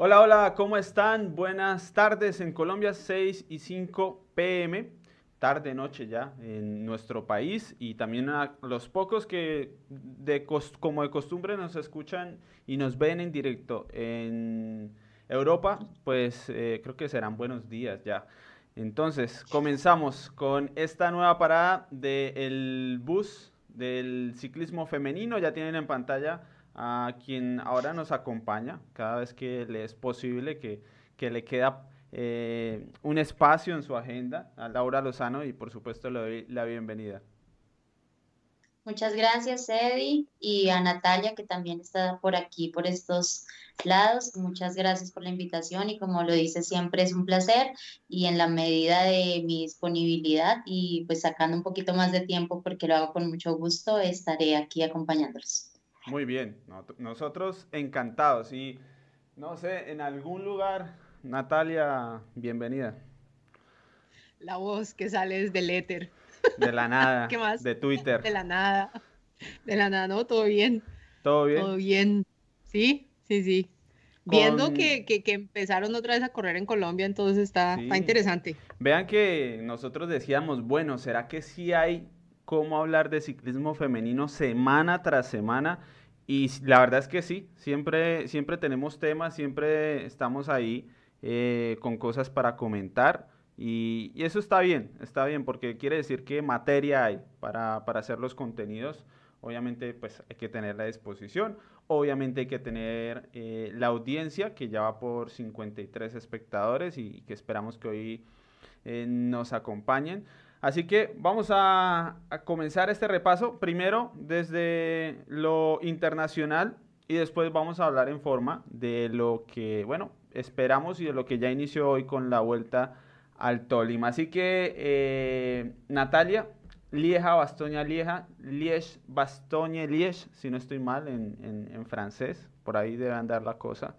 Hola, hola, ¿cómo están? Buenas tardes en Colombia, 6 y 5 pm, tarde, noche ya en nuestro país y también a los pocos que de como de costumbre nos escuchan y nos ven en directo en Europa, pues eh, creo que serán buenos días ya. Entonces, comenzamos con esta nueva parada del bus del ciclismo femenino. Ya tienen en pantalla a quien ahora nos acompaña cada vez que le es posible, que, que le queda eh, un espacio en su agenda, a Laura Lozano, y por supuesto le doy la bienvenida. Muchas gracias, Eddie, y a Natalia, que también está por aquí, por estos lados. Muchas gracias por la invitación y como lo dice siempre es un placer y en la medida de mi disponibilidad y pues sacando un poquito más de tiempo porque lo hago con mucho gusto, estaré aquí acompañándolos. Muy bien, nosotros encantados y no sé, en algún lugar, Natalia, bienvenida. La voz que sale desde el éter. De la nada. ¿Qué más? De Twitter. De la nada. De la nada, ¿no? Todo bien. Todo bien. Todo bien. Sí, sí, sí. Viendo que, que, empezaron otra vez a correr en Colombia, entonces está, está interesante. Vean que nosotros decíamos, bueno, ¿será que sí hay cómo hablar de ciclismo femenino semana tras semana? Y la verdad es que sí, siempre, siempre tenemos temas, siempre estamos ahí eh, con cosas para comentar. Y, eso está bien, está bien, porque quiere decir que materia hay para, para, hacer los contenidos. Obviamente, pues hay que tener la disposición, obviamente hay que tener eh, la audiencia, que ya va por 53 espectadores y, que esperamos que hoy eh, nos acompañen. Así que vamos a, comenzar este repaso primero desde lo internacional y después vamos a hablar en forma de lo que, bueno, esperamos y de lo que ya inició hoy con la vuelta al Tolima. Así que, eh, Natalia, Lieja, Bastoña, Lieja, Liege, Bastoña, Liege, si no estoy mal en, en francés, por ahí debe andar la cosa.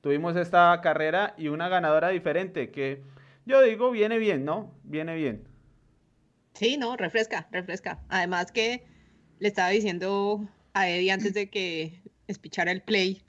Tuvimos esta carrera y una ganadora diferente que yo digo viene bien, ¿no? Viene bien. Sí, no, refresca, refresca. Además que le estaba diciendo a Eddie antes de que espichara el play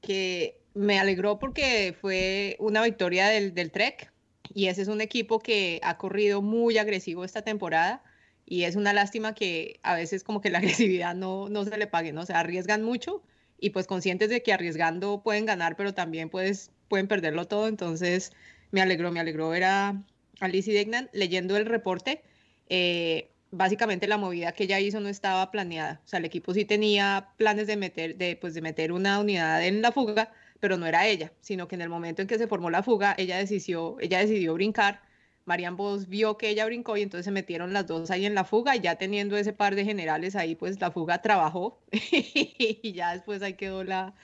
que me alegró porque fue una victoria del, del Trek y ese es un equipo que ha corrido muy agresivo esta temporada y es una lástima que a veces como que la agresividad no, no se le pague, ¿no? O sea, arriesgan mucho y pues conscientes de que arriesgando pueden ganar, pero también puedes, pueden perderlo todo. Entonces me alegró, me alegró ver a, a Lizzie Degnan leyendo el reporte eh, básicamente la movida que ella hizo no estaba planeada. O sea, el equipo sí tenía planes de meter, de, pues, de meter una unidad en la fuga, pero no era ella, sino que en el momento en que se formó la fuga, ella decidió, ella decidió brincar. Marian Vos vio que ella brincó y entonces se metieron las dos ahí en la fuga y ya teniendo ese par de generales ahí, pues la fuga trabajó y ya después ahí quedó la,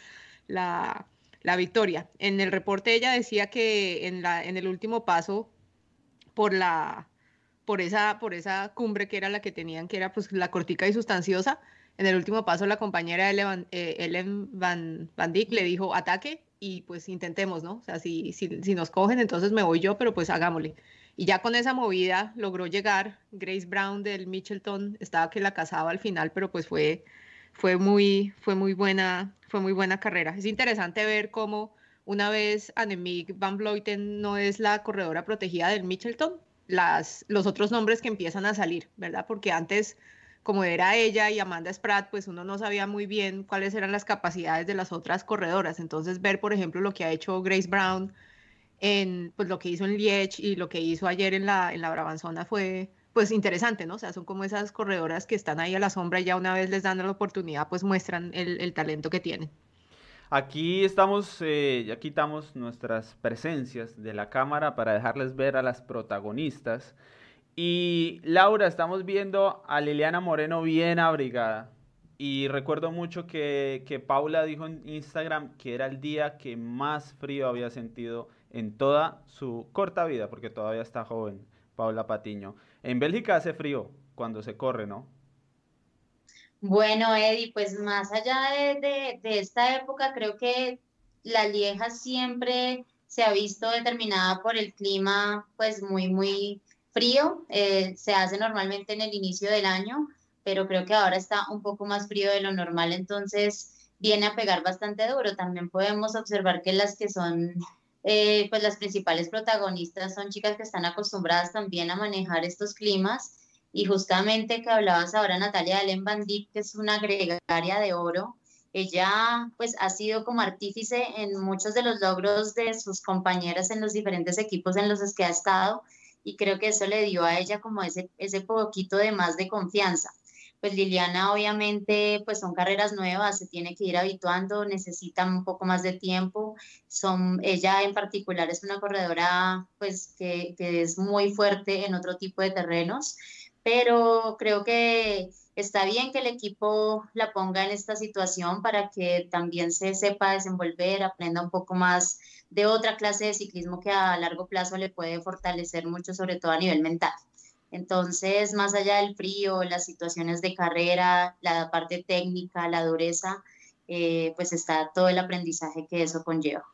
la, la victoria. En el reporte ella decía que en, la, en el último paso por la, por esa, por esa cumbre que era la que tenían, que era pues la cortica y sustanciosa. En el último paso la compañera Ellen, eh, Van, Van Dijk le dijo ataque y pues intentemos, ¿no? O sea, si, si, si, nos cogen, entonces me voy yo, pero pues hagámosle. Y ya con esa movida logró llegar. Grace Brown del Mitchelton estaba que la cazaba al final, pero pues fue, fue, muy, fue, muy buena, fue muy buena carrera. Es interesante ver cómo una vez Annemiek van Vleuten no es la corredora protegida del Mitchelton, las, los otros nombres que empiezan a salir, ¿verdad? Porque antes, como era ella y Amanda Spratt, pues uno no sabía muy bien cuáles eran las capacidades de las otras corredoras. Entonces, ver, por ejemplo, lo que ha hecho Grace Brown en pues lo que hizo en Liege y lo que hizo ayer en la, en la Brabanzona fue pues interesante, ¿no? O sea, son como esas corredoras que están ahí a la sombra y ya una vez les dan la oportunidad, pues muestran el, el talento que tienen. Aquí estamos, eh, ya quitamos nuestras presencias de la cámara para dejarles ver a las protagonistas. Y Laura, estamos viendo a Liliana Moreno bien abrigada. Y recuerdo mucho que, que Paula dijo en Instagram que era el día que más frío había sentido en toda su corta vida, porque todavía está joven, Paula Patiño. En Bélgica hace frío cuando se corre, ¿no? Bueno, Eddie, pues más allá de, esta época, creo que la Lieja siempre se ha visto determinada por el clima, pues muy, muy frío. Eh, se hace normalmente en el inicio del año, pero creo que ahora está un poco más frío de lo normal. Entonces, viene a pegar bastante duro. También podemos observar que las que son, eh, pues las principales protagonistas son chicas que están acostumbradas también a manejar estos climas. Y justamente que hablabas ahora, Natalia Allen Van que es una gregaria de oro, ella pues ha sido como artífice en muchos de los logros de sus compañeras en los diferentes equipos en los que ha estado y creo que eso le dio a ella como ese, ese poquito de más de confianza pues Liliana obviamente pues son carreras nuevas, se tiene que ir habituando, necesita un poco más de tiempo. Son, ella en particular es una corredora pues que, que es muy fuerte en otro tipo de terrenos, pero creo que está bien que el equipo la ponga en esta situación para que también se sepa desenvolver, aprenda un poco más de otra clase de ciclismo que a largo plazo le puede fortalecer mucho, sobre todo a nivel mental. Entonces, más allá del frío, las situaciones de carrera, la parte técnica, la dureza, eh, pues está todo el aprendizaje que eso conlleva.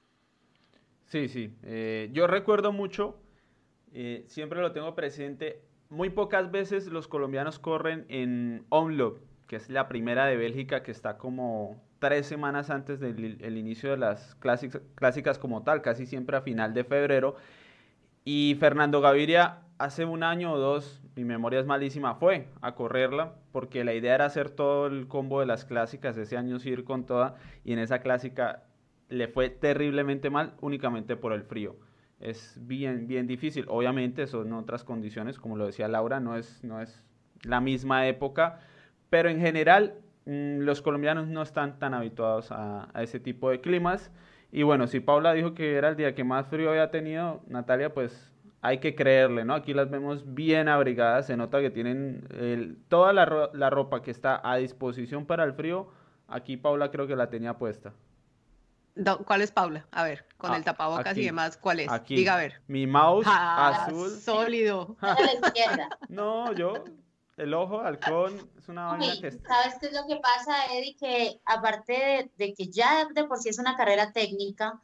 Sí, sí. Eh, yo recuerdo mucho, eh, siempre lo tengo presente, muy pocas veces los colombianos corren en Omloop, que es la primera de Bélgica que está como tres semanas antes del inicio de las clásicas, clásicas como tal, casi siempre a final de febrero. Y Fernando Gaviria hace un año o dos, mi memoria es malísima, fue a correrla porque la idea era hacer todo el combo de las clásicas, ese año sí ir con toda y en esa clásica le fue terriblemente mal únicamente por el frío. Es bien, bien difícil. Obviamente son otras condiciones, como lo decía Laura, no es, no es la misma época, pero en general mm, los colombianos no están tan habituados a, a ese tipo de climas. Y bueno, si Paula dijo que era el día que más frío había tenido, Natalia, pues hay que creerle, ¿no? Aquí las vemos bien abrigadas, se nota que tienen toda la, la, ropa que está a disposición para el frío, aquí Paula creo que la tenía puesta. ¿Cuál es Paula? A ver, con ah, el tapabocas y demás, ¿cuál es? Aquí. Diga a ver. Mi mouse ah, azul. Sólido. A la izquierda. No, yo, el ojo, halcón, es una vaina que... ¿Sabes qué es lo que pasa, Eddie? Que aparte de, de que ya de por sí es una carrera técnica,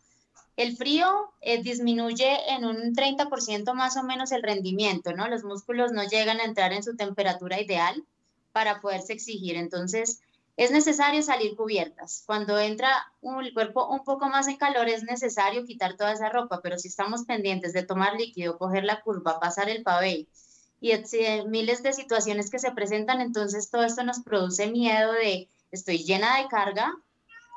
el frío eh, disminuye en un 30% más o menos el rendimiento, ¿no? Los músculos no llegan a entrar en su temperatura ideal para poderse exigir. Entonces, es necesario salir cubiertas. Cuando entra el cuerpo un poco más en calor, es necesario quitar toda esa ropa, pero si estamos pendientes de tomar líquido, coger la curva, pasar el pavé y miles de situaciones que se presentan, entonces todo esto nos produce miedo de estoy llena de carga,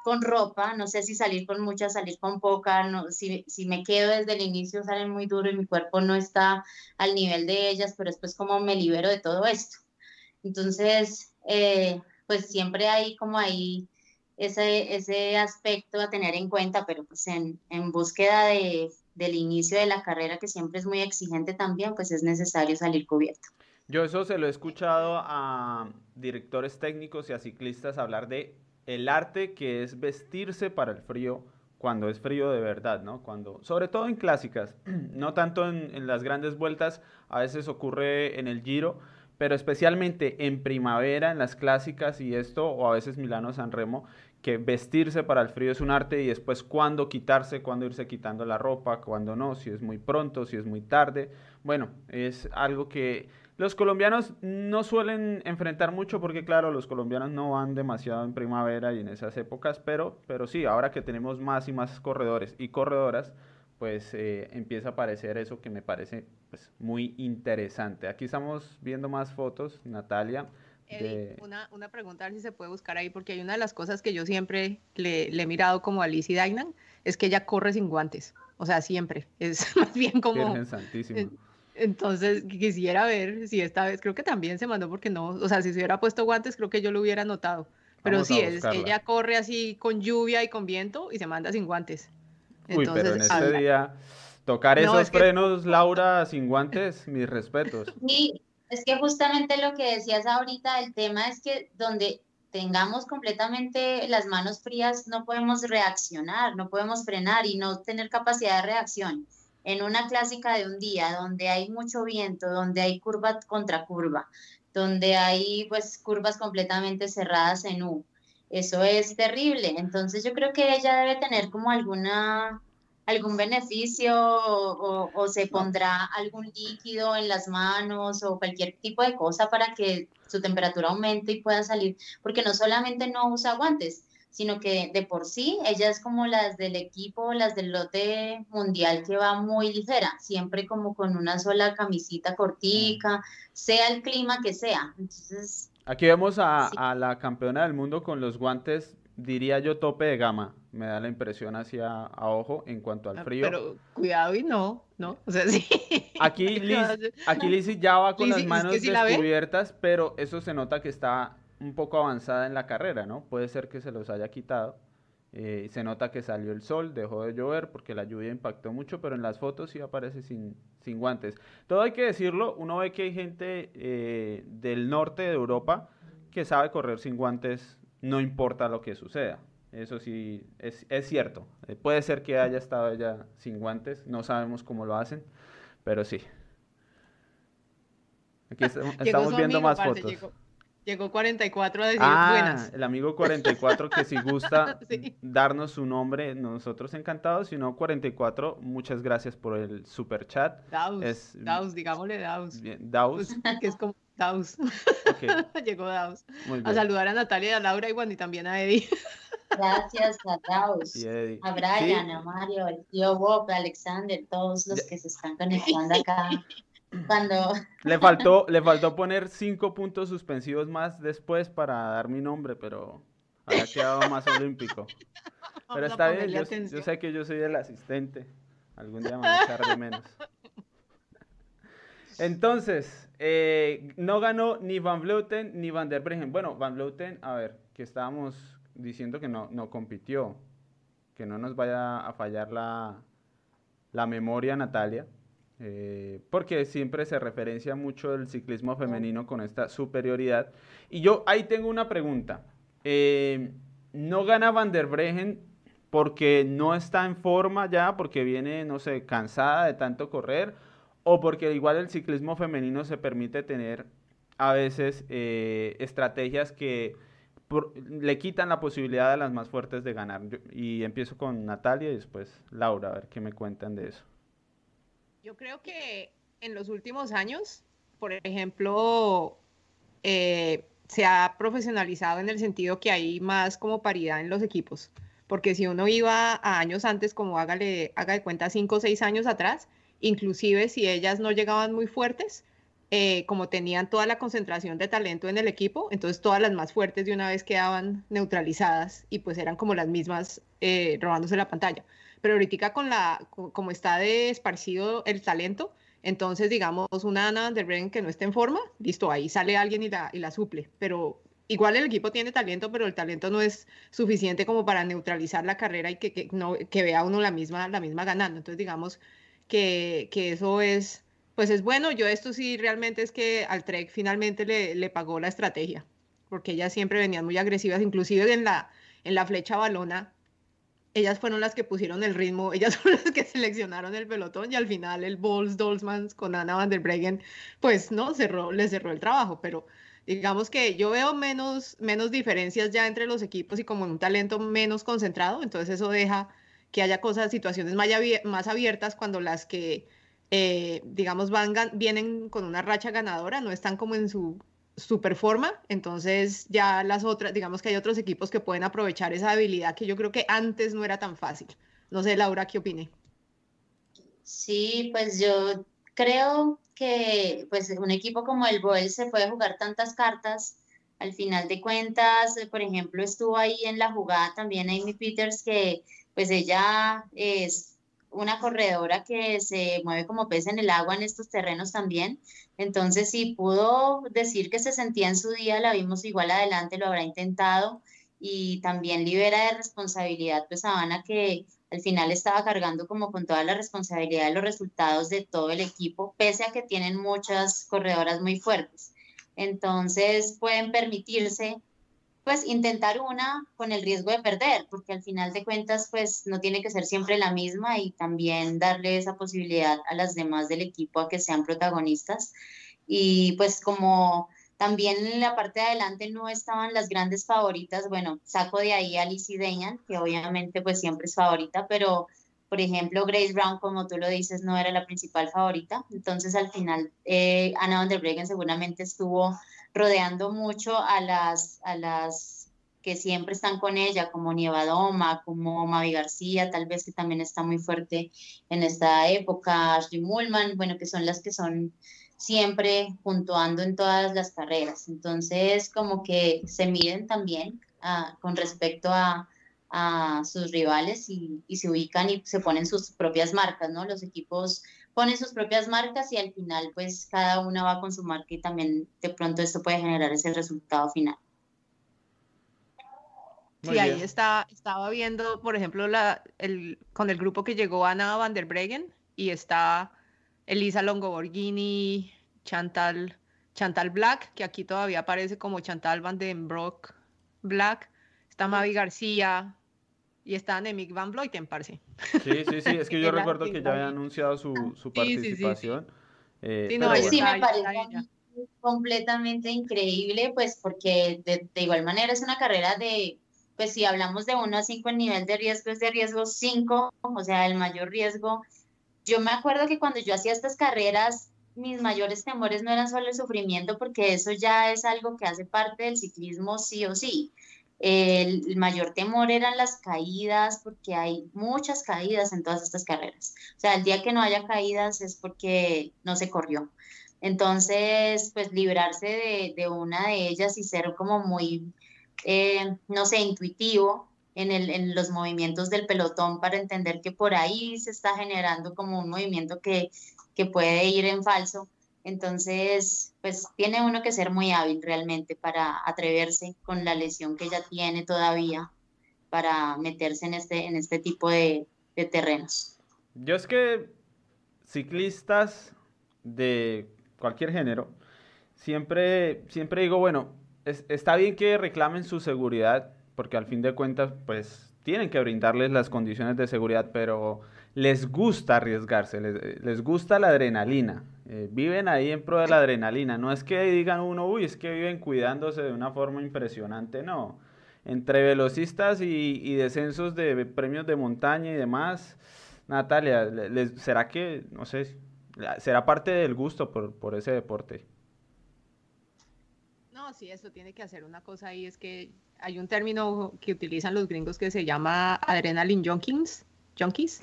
con ropa, no sé si salir con mucha, salir con poca, no, si, si, me quedo desde el inicio salen muy duro y mi cuerpo no está al nivel de ellas, pero después como me libero de todo esto. Entonces, eh, pues siempre hay como ahí ese, ese aspecto a tener en cuenta, pero pues en, en búsqueda de, del inicio de la carrera, que siempre es muy exigente también, pues es necesario salir cubierto. Yo eso se lo he escuchado a directores técnicos y a ciclistas hablar de el arte que es vestirse para el frío cuando es frío de verdad, ¿no? Cuando, sobre todo en clásicas, no tanto en, las grandes vueltas, a veces ocurre en el Giro, pero especialmente en primavera, en las clásicas y esto, o a veces Milano San Remo, que vestirse para el frío es un arte y después cuándo quitarse, cuándo irse quitando la ropa, cuándo no, si es muy pronto, si es muy tarde. Bueno, es algo que los colombianos no suelen enfrentar mucho porque, claro, los colombianos no van demasiado en primavera y en esas épocas, pero, pero sí, ahora que tenemos más y más corredores y corredoras, pues eh, empieza a aparecer eso que me parece pues, muy interesante. Aquí estamos viendo más fotos, Natalia. una, una, pregunta, a ver si se puede buscar ahí, porque hay una de las cosas que yo siempre le, he mirado como a Lizzie Dainan, es que ella corre sin guantes, o sea, siempre, es más bien como... Virgen Santísima. Entonces quisiera ver si esta vez, creo que también se mandó porque no, o sea, si se hubiera puesto guantes, creo que yo lo hubiera notado. Pero sí, es, ella corre así con lluvia y con viento y se manda sin guantes. Uy, pero en este día, tocar esos frenos, Laura, sin guantes, mis respetos. Sí, es que justamente lo que decías ahorita, el tema es que donde tengamos completamente las manos frías, no podemos reaccionar, no podemos frenar y no tener capacidad de reacción en una clásica de un día donde hay mucho viento, donde hay curva contra curva, donde hay pues curvas completamente cerradas en U. Eso es terrible. Entonces yo creo que ella debe tener como alguna algún beneficio o, o, se pondrá algún líquido en las manos o cualquier tipo de cosa para que su temperatura aumente y pueda salir, porque no solamente no usa guantes, sino que de por sí ella es como las del equipo, las del lote mundial que va muy ligera, siempre como con una sola camisita cortica, sea el clima que sea. Entonces, Aquí vemos a, a la campeona del mundo con los guantes, diría yo, tope de gama. Me da la impresión hacia a ojo en cuanto al Ah, frío. Pero cuidado y no, ¿no? O sea, sí. Aquí Liz, aquí ya va con las es que manos la descubiertas, pero eso se nota que está un poco avanzada en la carrera, ¿no? Puede ser que se los haya quitado. Eh, se nota que salió el sol, dejó de llover porque la lluvia impactó mucho, pero en las fotos sí aparece sin, sin guantes. Todo hay que decirlo, uno ve que hay gente eh, del norte de Europa que sabe correr sin guantes, no importa lo que suceda. Eso sí, es, es cierto. Eh, puede ser que haya estado ella sin guantes, no sabemos cómo lo hacen, pero sí. Aquí estamos, viendo amigo, más parce, fotos. Llegó, llegó 44 a decir Ah, buenas. el amigo 44 que si gusta Sí. darnos su nombre, nosotros encantados. Si no, 44, muchas gracias por el super chat. Daus, es- Daus, digámosle Daus. Bien, Daus, Pues, que es como Daus. ok, Llegó Daus. muy A bien. saludar a Natalia, a Laura y bueno, y también a Eddie. gracias a Daus, Y Eddie. a Brian, Sí, a Mario, al tío Bob, a Alexander, todos los que se están conectando acá. Cuando le faltó, le faltó poner cinco puntos suspensivos más después para dar mi nombre, pero había quedado más olímpico. Pero está bien, yo, sé que yo soy el asistente. Algún día me van a echar de menos. Entonces, eh, no ganó ni Van Vleuten ni Van der Breggen. Bueno, Van Vleuten, a ver, que estábamos diciendo que no, no compitió. Que no nos vaya a fallar la, la memoria, Natalia. Eh, porque siempre se referencia mucho el ciclismo femenino con esta superioridad. Y yo ahí tengo una pregunta. Eh, ¿no gana Van der Breggen porque no está en forma ya, porque viene, no sé, cansada de tanto correr? ¿O porque igual el ciclismo femenino se permite tener a veces eh, estrategias que por- le quitan la posibilidad a las más fuertes de ganar? Yo- y empiezo con Natalia y después Laura, a ver qué me cuentan de eso. Yo creo que en los últimos años, por ejemplo, eh, se ha profesionalizado en el sentido que hay más como paridad en los equipos. Porque si uno iba a años antes, como haga de cuenta cinco o seis años atrás, inclusive si ellas no llegaban muy fuertes, eh, como tenían toda la concentración de talento en el equipo, entonces todas las más fuertes de una vez quedaban neutralizadas y pues eran como las mismas eh, robándose la pantalla. Pero ahorita con la, co- como está de esparcido el talento, entonces digamos una Ana der Breggen que no esté en forma, listo, ahí sale alguien y la, y la suple. Pero igual el equipo tiene talento, pero el talento no es suficiente como para neutralizar la carrera y que, que no, que vea uno la misma, la misma ganando. Entonces digamos que, que eso es, pues es bueno. Yo esto sí realmente es que al Trek finalmente le, le pagó la estrategia, porque ellas siempre venían muy agresivas, inclusive en la, en la flecha balona ellas fueron las que pusieron el ritmo, ellas fueron las que seleccionaron el pelotón y al final el Bols Dolzmans con Anna van der Breggen, pues no, cerró, le cerró el trabajo, pero digamos que yo veo menos, menos diferencias ya entre los equipos y como un talento menos concentrado, entonces eso deja que haya cosas, situaciones más, abier- más abiertas cuando las que, eh, digamos, van, vienen con una racha ganadora, no están como en su super forma, entonces ya las otras, digamos que hay otros equipos que pueden aprovechar esa habilidad que yo creo que antes no era tan fácil. No sé, Laura, ¿qué opine? Sí, pues yo creo que pues un equipo como el Boel se puede jugar tantas cartas. Al final de cuentas, eh, por ejemplo, estuvo ahí en la jugada también Amy Peters, que pues ella es una corredora que se mueve como pez en el agua en estos terrenos también. Entonces, si pudo decir que se sentía en su día, la vimos igual adelante, lo habrá intentado y también libera de responsabilidad pues a Ana que al final estaba cargando como con toda la responsabilidad de los resultados de todo el equipo, pese a que tienen muchas corredoras muy fuertes. Entonces pueden permitirse pues intentar una con el riesgo de perder, porque al final de cuentas pues no tiene que ser siempre la misma y también darle esa posibilidad a las demás del equipo a que sean protagonistas. Y pues como también en la parte de adelante no estaban las grandes favoritas, bueno, saco de ahí a Lizzie Deñan, que obviamente pues siempre es favorita, pero por ejemplo Grace Brown, como tú lo dices, no era la principal favorita. Entonces al final eh, Anna van der Breggen seguramente estuvo rodeando mucho a las, a las que siempre están con ella, como Nievadoma, como Mavi García, tal vez que también está muy fuerte en esta época, Ashley Mullman, bueno, que son las que son siempre puntuando en todas las carreras. Entonces, como que se miden también ah, con respecto a, a sus rivales y, y, se ubican y se ponen sus propias marcas, ¿no? Los equipos ponen sus propias marcas y al final, pues, cada una va con su marca y también de pronto esto puede generar ese resultado final. Sí, ahí está, estaba viendo, por ejemplo, la, el, con el grupo que llegó Ana van der Breggen y está Elisa Longoborghini, Chantal, Chantal Black, que aquí todavía aparece como Chantal van den Broek Black, está Mavi García y está Nemic van Vleuten, parece. Sí, sí, sí, es que yo recuerdo que ya había anunciado su, su participación. Sí, sí, no, sí me parece completamente increíble, pues porque de, de igual manera es una carrera de pues si hablamos de 1 a 5 el nivel de riesgo es de riesgo 5, o sea, el mayor riesgo. Yo me acuerdo que cuando yo hacía estas carreras, mis mayores temores no eran solo el sufrimiento, porque eso ya es algo que hace parte del ciclismo sí o sí. El, mayor temor eran las caídas, porque hay muchas caídas en todas estas carreras. O sea, el día que no haya caídas es porque no se corrió. Entonces, pues librarse de, una de ellas y ser como muy eh, no sé, intuitivo en, los movimientos del pelotón para entender que por ahí se está generando como un movimiento que puede ir en falso. Entonces, pues tiene uno que ser muy hábil realmente para atreverse con la lesión que ya tiene todavía para meterse en este, en este tipo de, de terrenos. Yo es que ciclistas de cualquier género, siempre, siempre digo, bueno, está bien que reclamen su seguridad, porque al fin de cuentas, pues tienen que brindarles las condiciones de seguridad, pero les gusta arriesgarse, les, gusta la adrenalina. Eh, viven ahí en pro de la adrenalina. No es que digan uno, uy, es que viven cuidándose de una forma impresionante, no. Entre velocistas y, descensos de premios de montaña y demás, Natalia, ¿será que, no sé, será parte del gusto por, por ese deporte? sí, eso tiene que hacer una cosa ahí, es que hay un término que utilizan los gringos que se llama adrenaline junkies, junkies.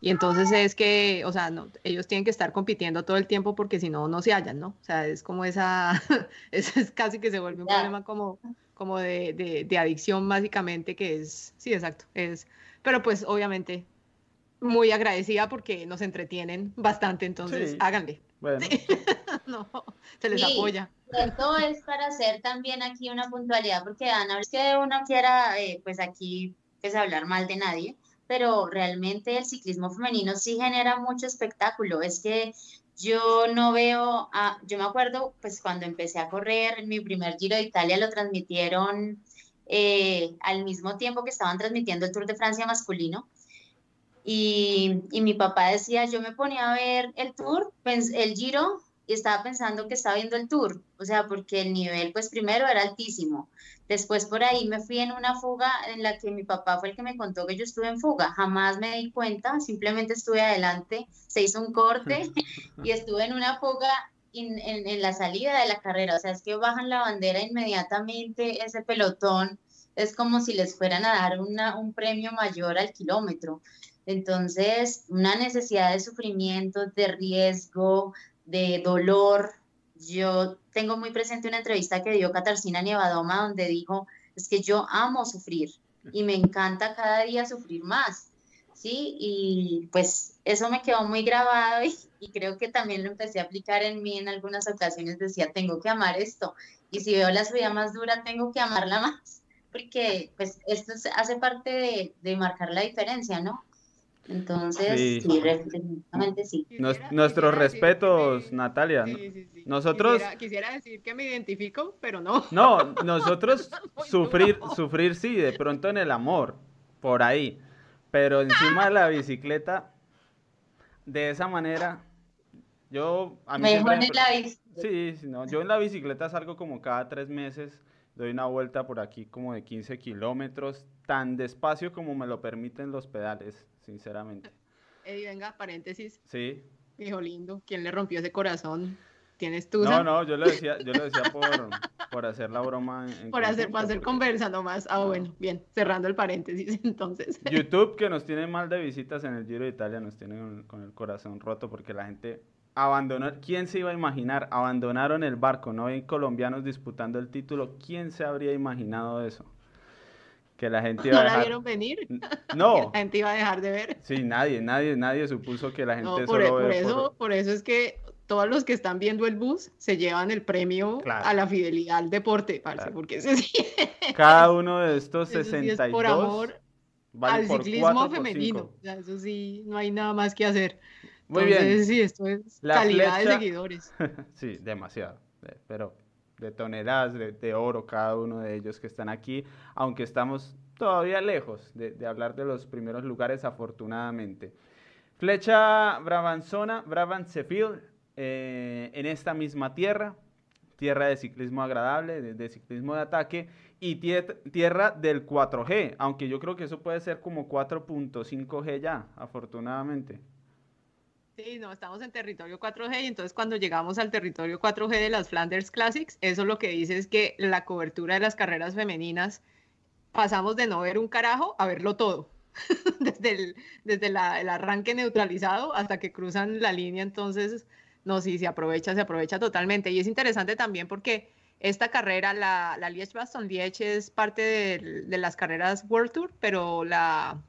Y entonces es que, o sea, no, ellos tienen que estar compitiendo todo el tiempo porque si no, no se hallan, ¿no? O sea, es como esa, eso es casi que se vuelve un problema como, como de, de, de, adicción básicamente, que es, sí, exacto, es, pero pues obviamente muy agradecida porque nos entretienen bastante, entonces háganle. Bueno. no, se les apoya. Esto es para hacer también aquí una puntualidad, porque Ana, es que uno quiera, eh, pues aquí, pues hablar mal de nadie, pero realmente el ciclismo femenino sí genera mucho espectáculo. Es que yo no veo, a, yo me acuerdo, pues cuando empecé a correr, mi primer Giro de Italia lo transmitieron eh, al mismo tiempo que estaban transmitiendo el Tour de Francia masculino. Y, y, mi papá decía, yo me ponía a ver el tour, pues, el giro, y estaba pensando que estaba viendo el tour, o sea, porque el nivel, pues primero era altísimo. Después por ahí me fui en una fuga en la que mi papá fue el que me contó que yo estuve en fuga. Jamás me di cuenta, simplemente estuve adelante, se hizo un corte y estuve en una fuga en, en, la salida de la carrera. O sea, es que bajan la bandera inmediatamente, ese pelotón es como si les fueran a dar una, un premio mayor al kilómetro. Entonces, una necesidad de sufrimiento, de riesgo, de dolor. Yo tengo muy presente una entrevista que dio Katarzyna Nievadoma donde dijo, es que yo amo sufrir y me encanta cada día sufrir más, ¿sí? Y pues eso me quedó muy grabado y, y, creo que también lo empecé a aplicar en mí en algunas ocasiones, decía, tengo que amar esto y si veo la subida más dura, tengo que amarla más, porque pues esto hace parte de, de marcar la diferencia, ¿no? Entonces, sí, definitivamente sí. nuestros respetos, Natalia. nosotros quisiera, decir que me identifico, pero no. No, nosotros sufrir, sufrir sí, de pronto en el amor, por ahí. Pero encima de la bicicleta, de esa manera, yo a mí Mejor en la bicicleta. Sí, no, yo en la bicicleta salgo como cada tres meses, doy una vuelta por aquí como de 15 kilómetros, tan despacio como me lo permiten los pedales sinceramente. Eddie, venga, paréntesis. Sí. Hijo lindo, ¿quién le rompió ese corazón? ¿Tienes tú? No, no, yo lo decía, yo lo decía por, por hacer la broma. por hacer, para hacer conversa nomás. Ah, bueno, bien, cerrando el paréntesis entonces. YouTube, que nos tiene mal de visitas en el Giro de Italia, nos tiene con, el corazón roto porque la gente abandonó. ¿Quién se iba a imaginar? Abandonaron el barco, no hay colombianos disputando el título. ¿Quién se habría imaginado eso? Que la gente iba a dejar... ¿No la vieron venir? No. la gente iba a dejar de ver. Sí, nadie, nadie, nadie supuso que la gente no, por, solo por eso, por... eso es que todos los que están viendo el bus se llevan el premio a la fidelidad al deporte, parce, porque ese sí... Cada uno de estos 62 es por amor al ciclismo femenino. eso sí, no hay nada más que hacer. Muy bien. Sí, esto es calidad de seguidores. sí, demasiado. Pero de toneladas de, oro cada uno de ellos que están aquí, aunque estamos todavía lejos de, hablar de los primeros lugares, afortunadamente. Flecha Brabanzona, Brabantsefield, eh, en esta misma tierra, tierra de ciclismo agradable, de, ciclismo de ataque, y tierra del 4G, aunque yo creo que eso puede ser como 4.5G ya, afortunadamente. Sí, no, estamos en territorio 4G y entonces cuando llegamos al territorio 4G de las Flanders Classics, eso lo que dice es que la cobertura de las carreras femeninas pasamos de no ver un carajo a verlo todo. desde el, desde el arranque neutralizado hasta que cruzan la línea, entonces, no, sí, se aprovecha, se aprovecha totalmente. Y es interesante también porque esta carrera, la, la Liège-Bastogne-Liège es parte de, las carreras World Tour, pero la,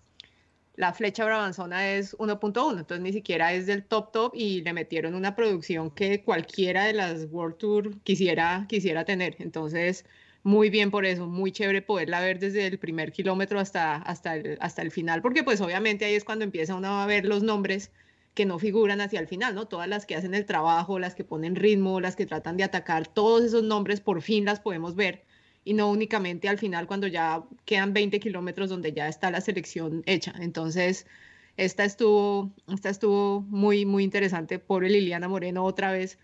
la flecha brabanzona es 1.1, entonces ni siquiera es del top top y le metieron una producción que cualquiera de las World Tour quisiera, quisiera tener. Entonces, muy bien por eso, muy chévere poderla ver desde el primer kilómetro hasta, hasta, el, hasta el final, porque pues obviamente ahí es cuando empieza uno a ver los nombres que no figuran hacia el final, ¿no? Todas las que hacen el trabajo, las que ponen ritmo, las que tratan de atacar, todos esos nombres por fin las podemos ver y no únicamente al final cuando ya quedan 20 kilómetros donde ya está la selección hecha. Entonces, esta estuvo, esta estuvo muy, muy interesante. Pobre Liliana Moreno otra vez.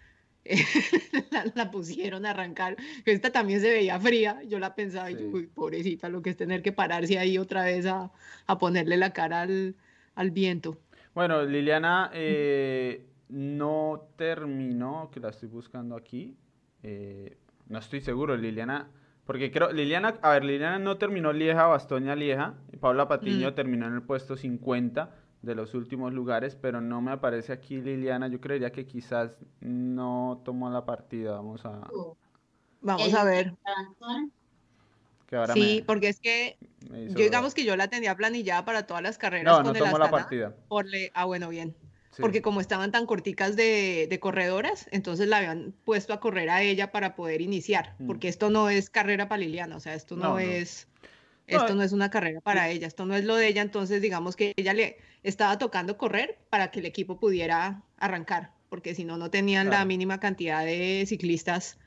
la, pusieron a arrancar. Esta también se veía fría. Yo la pensaba, y pobrecita, lo que es tener que pararse ahí otra vez a, a ponerle la cara al, al viento. Bueno, Liliana eh, no terminó, que la estoy buscando aquí. Eh, no estoy seguro, Liliana porque creo, Liliana, a ver, Liliana no terminó Lieja, Bastoña, Lieja. Paula Patiño mm. terminó en el puesto 50 de los últimos lugares, pero no me aparece aquí Liliana. Yo creería que quizás no tomó la partida. Vamos a... Vamos a ver. sí, porque es que yo digamos que yo la tenía planillada para todas las carreras. No, no tomó la partida. Por Ah, bueno, bien porque como estaban tan corticas de, corredoras, entonces la habían puesto a correr a ella para poder iniciar, mm. porque esto no es carrera para Liliana, o sea, esto no, es... Esto no es una carrera para ella, esto no es lo de ella, entonces digamos que ella le estaba tocando correr para que el equipo pudiera arrancar, porque si no, no tenían la mínima cantidad de ciclistas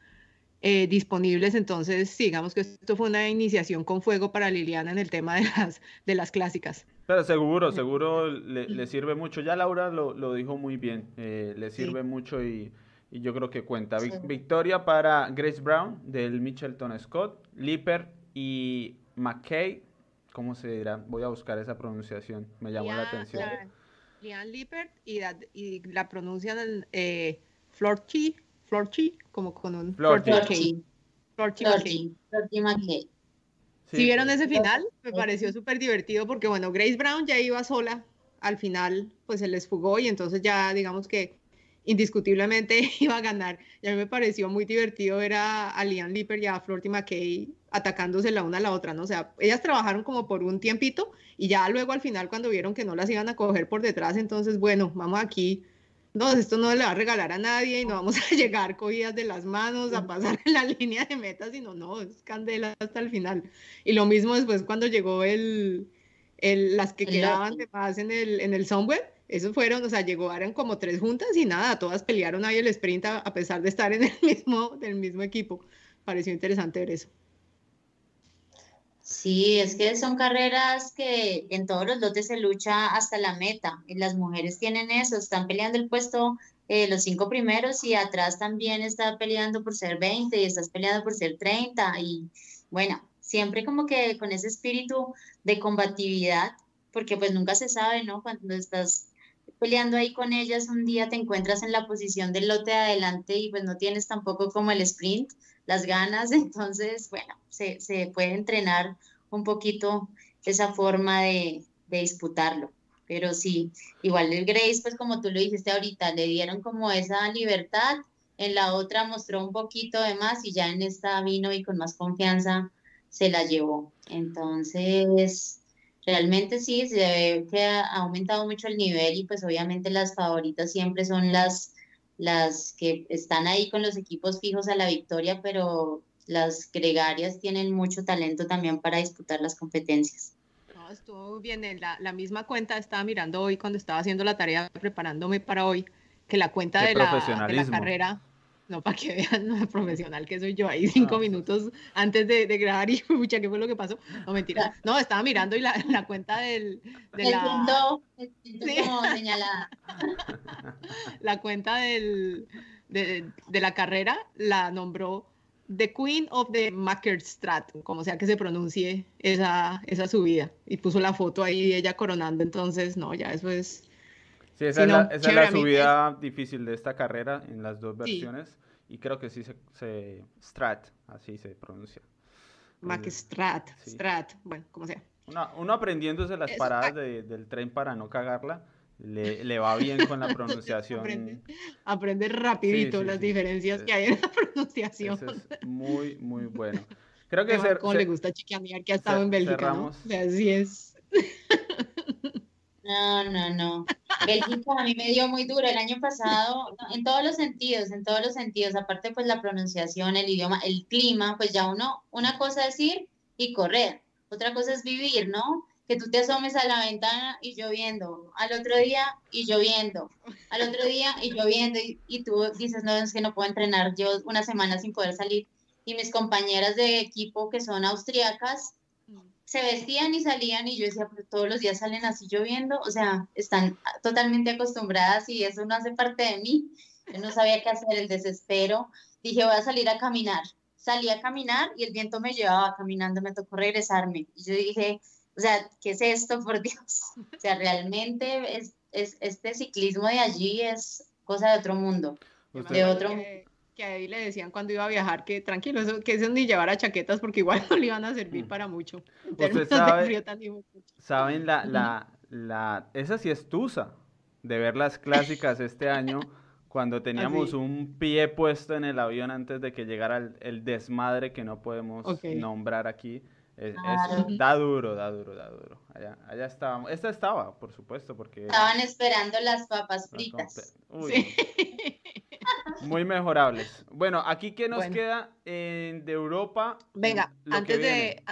eh, disponibles, entonces digamos que esto fue una iniciación con fuego para Liliana en el tema de las, de las clásicas. Pero seguro, seguro le, sirve mucho. Ya Laura lo, dijo muy bien, eh, le sirve mucho y, yo creo que cuenta. Victoria para Grace Brown del Mitchelton Scott, Lipper y McKay. ¿Cómo se dirá? Voy a buscar esa pronunciación, me llamó la atención. Lian Lippert y la, y la pronuncian eh, Florchi, Florchi, como con un Florchi. Florchi Si vieron ese final, me pareció súper divertido porque, bueno, Grace Brown ya iba sola, al final pues se les fugó y entonces ya digamos que indiscutiblemente iba a ganar. Y a mí me pareció muy divertido ver a, a Liam Lipper y a Florty McKay atacándose la una a la otra, ¿no? O sea, ellas trabajaron como por un tiempito y ya luego al final cuando vieron que no las iban a coger por detrás, entonces, bueno, vamos aquí no, esto no le va a regalar a nadie y no vamos a llegar cogidas de las manos a pasar en la línea de meta, sino no, es candela hasta el final. Y lo mismo después cuando llegó el, el las que quedaban de más en el, en el Sunweb, esos fueron, o sea, llegaron como tres juntas y nada, todas pelearon ahí el sprint a, a pesar de estar en el mismo, del mismo equipo. Pareció interesante ver eso. Sí, es que son carreras que en todos los lotes se lucha hasta la meta. Y las mujeres tienen eso, están peleando el puesto eh, los cinco primeros y atrás también está peleando por ser 20 y estás peleando por ser 30. Y bueno, siempre como que con ese espíritu de combatividad, porque pues nunca se sabe, ¿no? Cuando estás peleando ahí con ellas, un día te encuentras en la posición del lote de adelante y pues no tienes tampoco como el sprint, las ganas, entonces, bueno, se, se puede entrenar un poquito esa forma de, de disputarlo. Pero sí, igual el Grace, pues como tú lo dijiste ahorita, le dieron como esa libertad, en la otra mostró un poquito de más y ya en esta vino y con más confianza se la llevó. Entonces, realmente sí, se ve que ha aumentado mucho el nivel y pues obviamente las favoritas siempre son las, las que están ahí con los equipos fijos a la victoria, pero las gregarias tienen mucho talento también para disputar las competencias estuvo bien. En la, la, misma cuenta estaba mirando hoy cuando estaba haciendo la tarea, preparándome para hoy, que la cuenta de la, de la, carrera, no para que vean lo profesional que soy yo, ahí cinco minutos antes de, de, grabar y mucha, ¿qué fue lo que pasó? No, mentira. No, estaba mirando y la, la cuenta del... De el la, punto, el punto sí. como señalada. la cuenta del, de, de la carrera la nombró The Queen of the Mackerstrat, como sea que se pronuncie esa, esa subida. Y puso la foto ahí ella coronando, entonces, no, ya eso es... Sí, esa, es, la, esa es, la, subida es... difícil de esta carrera en las dos versiones. Sí. Y creo que sí se, se, Strat, así se pronuncia. Mackerstrat, sí. Strat, bueno, como sea. Uno, uno aprendiéndose las es, paradas de, del tren para no cagarla le, le, va bien con la pronunciación. aprende, aprende rapidito sí, las diferencias que hay en la pronunciación. Eso es muy, muy bueno. Creo que ser, como ser, le gusta chicanear que ha estado en Bélgica, ¿no? O sea, así es. No, no, no. Bélgica a mí me dio muy duro el año pasado, en todos los sentidos, en todos los sentidos. Aparte, pues la pronunciación, el idioma, el clima, pues ya uno, una cosa es ir y correr, otra cosa es vivir, ¿no? que tú te asomes a la ventana y lloviendo, al otro día y lloviendo, al otro día y lloviendo, y, y, tú dices, no, es que no puedo entrenar, yo una semana sin poder salir, y mis compañeras de equipo que son austriacas, se vestían y salían y yo decía, pero todos los días salen así lloviendo, o sea, están totalmente acostumbradas y eso no hace parte de mí, yo no sabía qué hacer, el desespero, dije, voy a salir a caminar, salí a caminar y el viento me llevaba caminando, me tocó regresarme, y yo dije, o sea, ¿qué es esto, por Dios? O sea, realmente es, es, este ciclismo de allí es cosa de otro mundo. De otro que, ahí le decían cuando iba a viajar que tranquilo, eso, que eso ni llevara chaquetas porque igual no le iban a servir Mm. para mucho. Sabe- frío tan. Saben, la, la, la, esa sí es tusa de ver las clásicas este año cuando teníamos sí? un pie puesto en el avión antes de que llegara el, el desmadre que no podemos Ok. nombrar aquí. Es- es- Claro. da duro, da duro, da duro. Allá, allá estábamos. Esta estaba, por supuesto, porque... Estaban esperando las papas fritas. Uy, Sí. Muy mejorables. Bueno, aquí qué nos Bueno. queda en- de Europa. Venga, lo que antes de,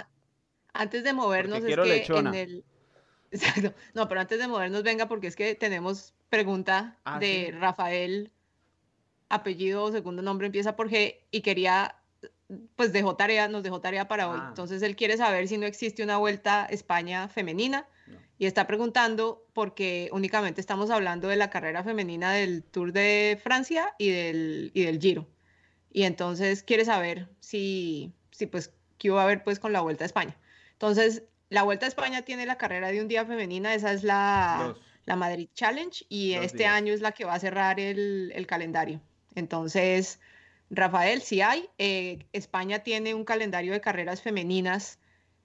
antes de movernos, es que lechona. en el... Exacto. No, pero antes de movernos, venga, porque es que tenemos pregunta Ah, de sí. Rafael, apellido o segundo nombre empieza por G, y quería, pues dejó tarea, nos dejó tarea para hoy. Ah. Entonces él quiere saber si no existe una vuelta España femenina. No. Y está preguntando porque únicamente estamos hablando de la carrera femenina del Tour de Francia y del, y del Giro. Y entonces quiere saber si, si pues, qué va a haber pues con la Vuelta a España. Entonces, la Vuelta a España tiene la carrera de un día femenina, esa es la, la Madrid Challenge y este días. año es la que va a cerrar el, el calendario. Entonces, Rafael, si hay, eh, España tiene un calendario de carreras femeninas,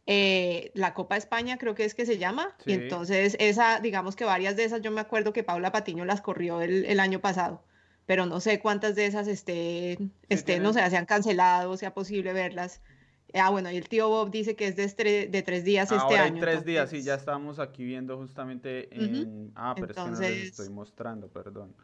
eh, la Copa España creo que es que se llama, y Sí. entonces esa, digamos que varias de esas yo me acuerdo que Paula Patiño las corrió el, el año pasado, pero no sé cuántas de esas estén, estén, no sé, se han cancelado, sea posible verlas. Ah, bueno, y el tío Bob dice que es de, estre- de tres días este Ahora año. hay tres días, sí, ya entonces- estamos aquí viendo justamente. Ah, pero es que no les Entonces- estoy mostrando, perdón.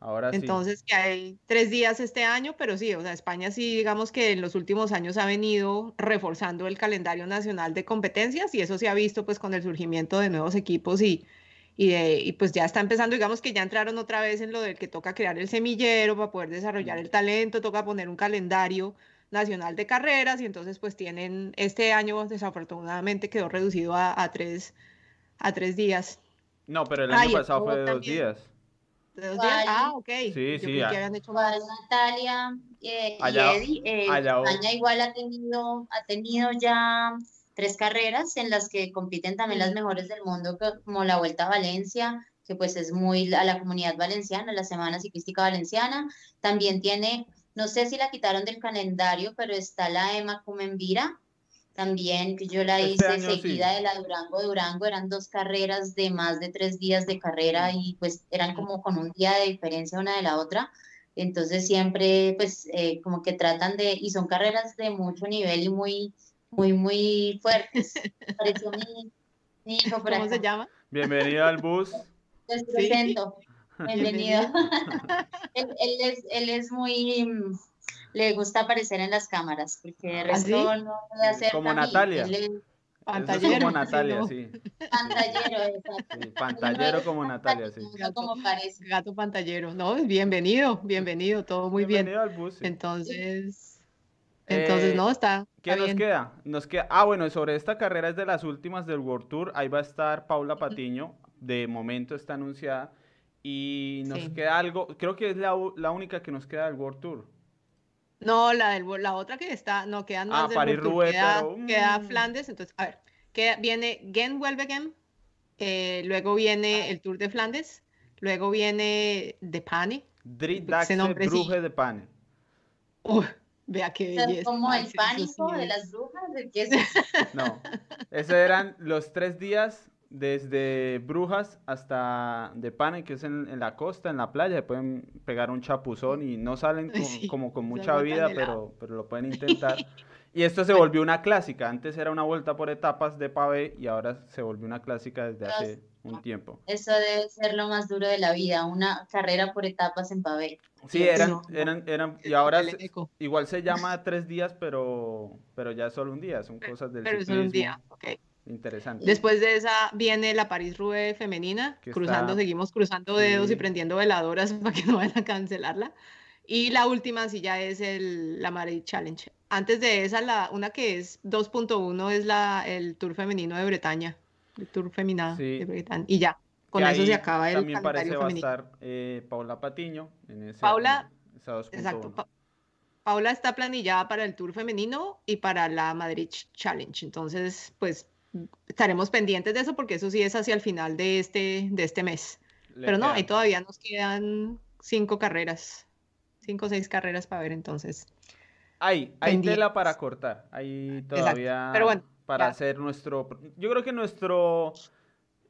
Ahora sí. Entonces, que hay tres días este año, pero sí, o sea, España sí, digamos que en los últimos años ha venido reforzando el calendario nacional de competencias y eso se ha visto pues con el surgimiento de nuevos equipos y, y, de- y pues ya está empezando, digamos que ya entraron otra vez en lo del que toca crear el semillero para poder desarrollar el talento, toca poner un calendario nacional de carreras y entonces pues tienen, este año desafortunadamente quedó reducido a, a tres, a tres días. No, pero el año pasado fue de dos también. días. ¿De dos días? Vale. Ah, ok. Sí, Yo sí, creí que habían hecho Igual más. Natalia eh, Allá- y Eddie, eh, allá- España igual ha tenido, ha tenido ya tres carreras en las que compiten también las mejores del mundo, co- como la Vuelta a Valencia, que pues es muy a la comunidad valenciana, la Semana Ciclística Valenciana. También tiene, no sé si la quitaron del calendario, pero está la EMA Comenvira, también que yo la Este hice año seguida sí. de la Durango Durango, eran dos carreras de más de tres días de carrera y pues eran como con un día de diferencia una de la otra. Entonces siempre pues eh, como que tratan de, y son carreras de mucho nivel y muy, muy, muy fuertes. Pareció mi, mi hijo por ¿Cómo acá. se llama? Bienvenido al bus. Les Sí. presento. Bienvenido. él, él es, él es muy, mm, le gusta aparecer en las cámaras, porque de ¿Ah, resto sí? no puede hacer Como. Natalia. Es Pantallero. como Natalia, no. sí. pantallero, exacto. Sí, Pantallero como Natalia, sí. Como parece. Gato pantallero. No, bienvenido, bienvenido, todo muy bien. Bienvenido al bus. sí. Entonces, entonces Eh, no, está, ¿Qué está nos bien. queda? Nos queda. Ah, bueno, sobre esta carrera es de las últimas del World Tour. Ahí va a estar Paula Patiño. De momento está anunciada. Y nos Sí. queda algo. Creo que es la, la única que nos queda del World Tour. No, la, del, la otra que está, no, quedan Ah, más del París queda, pero, queda mm. Flandes, entonces, a ver, queda, viene Gen Welbegem, eh, luego viene el Tour de Flandes, luego viene De Pane, Drit Ese Daxe nombre sí. Bruje de Pane. Uy, vea qué belleza. como el pánico sí de es- las brujas, ¿de qué es eso? No. Esos eran los tres días desde Brujas hasta De Pane, que es en, en la costa, en la playa. Pueden pegar un chapuzón y no salen Ay, con- sí, como con mucha vida, pero, pero lo pueden intentar. Y esto se volvió una clásica. Antes era una vuelta por etapas de pavé y ahora se volvió una clásica desde hace un tiempo. Eso debe ser lo más duro de la vida, una carrera por etapas en pavé. Sí, eran, eran, eran, y ahora se- igual se llama tres días, pero, pero ya es solo un día, son cosas del Pero es solo un día, ok. Interesantes. Después de esa viene la París-Roubaix femenina, Que cruzando, está- seguimos cruzando dedos y Sí. prendiendo veladoras para que no vayan a cancelarla. Y la última sí ya es el, la Madrid Challenge. Antes de esa, la, una que es 2.1 es la, el Tour femenino de Bretaña, el Tour femenino Sí. de Bretaña. Y ya, con Que eso se acaba el También parece va a estar eh, Paula Patiño en ese, Paula, en esa 2.1. Exacto. Pa- Paula está planillada para el Tour femenino y para la Madrid Challenge. Entonces, pues estaremos pendientes de eso porque eso sí es hacia el final de este, de este mes. Le Pero no, ahí todavía nos quedan cinco carreras, cinco o seis carreras para ver entonces. Hay, hay pendientes. tela para cortar. Hay todavía Pero bueno, para ya. hacer nuestro. Yo creo que nuestro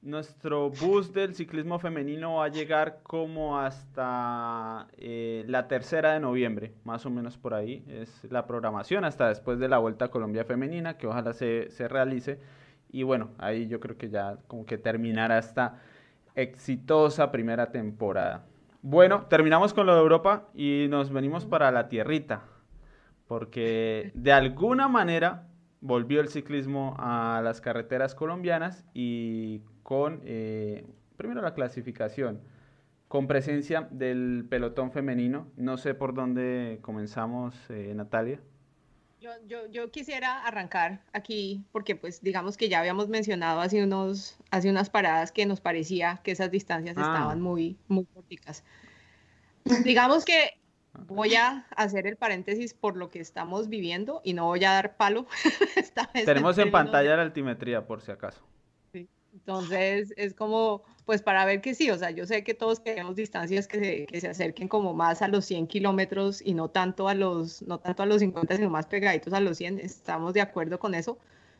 nuestro bus del ciclismo femenino va a llegar como hasta eh, la tercera de noviembre, más o menos por ahí. Es la programación hasta después de la Vuelta a Colombia Femenina, que ojalá se, se realice. Y bueno, ahí yo creo que ya como que terminará esta exitosa primera temporada. Bueno, terminamos con lo de Europa y nos venimos para la tierrita porque de alguna manera volvió el ciclismo a las carreteras colombianas y con, eh, primero la clasificación, con presencia del pelotón femenino. No sé por dónde comenzamos, eh, Natalia. Yo, yo, yo quisiera arrancar aquí porque pues digamos que ya habíamos mencionado hace unos, hace unas paradas que nos parecía que esas distancias Ah. estaban muy, muy corticas. Digamos que voy a hacer el paréntesis por lo que estamos viviendo y no voy a dar palo. esta vez Tenemos en pantalla la altimetría por si acaso. Entonces es como, pues para ver que sí, o sea, yo sé que todos queremos distancias que se, que se acerquen como más a los 100 kilómetros y no tanto a los, no tanto a los 50, sino más pegaditos a los 100, estamos de acuerdo con eso,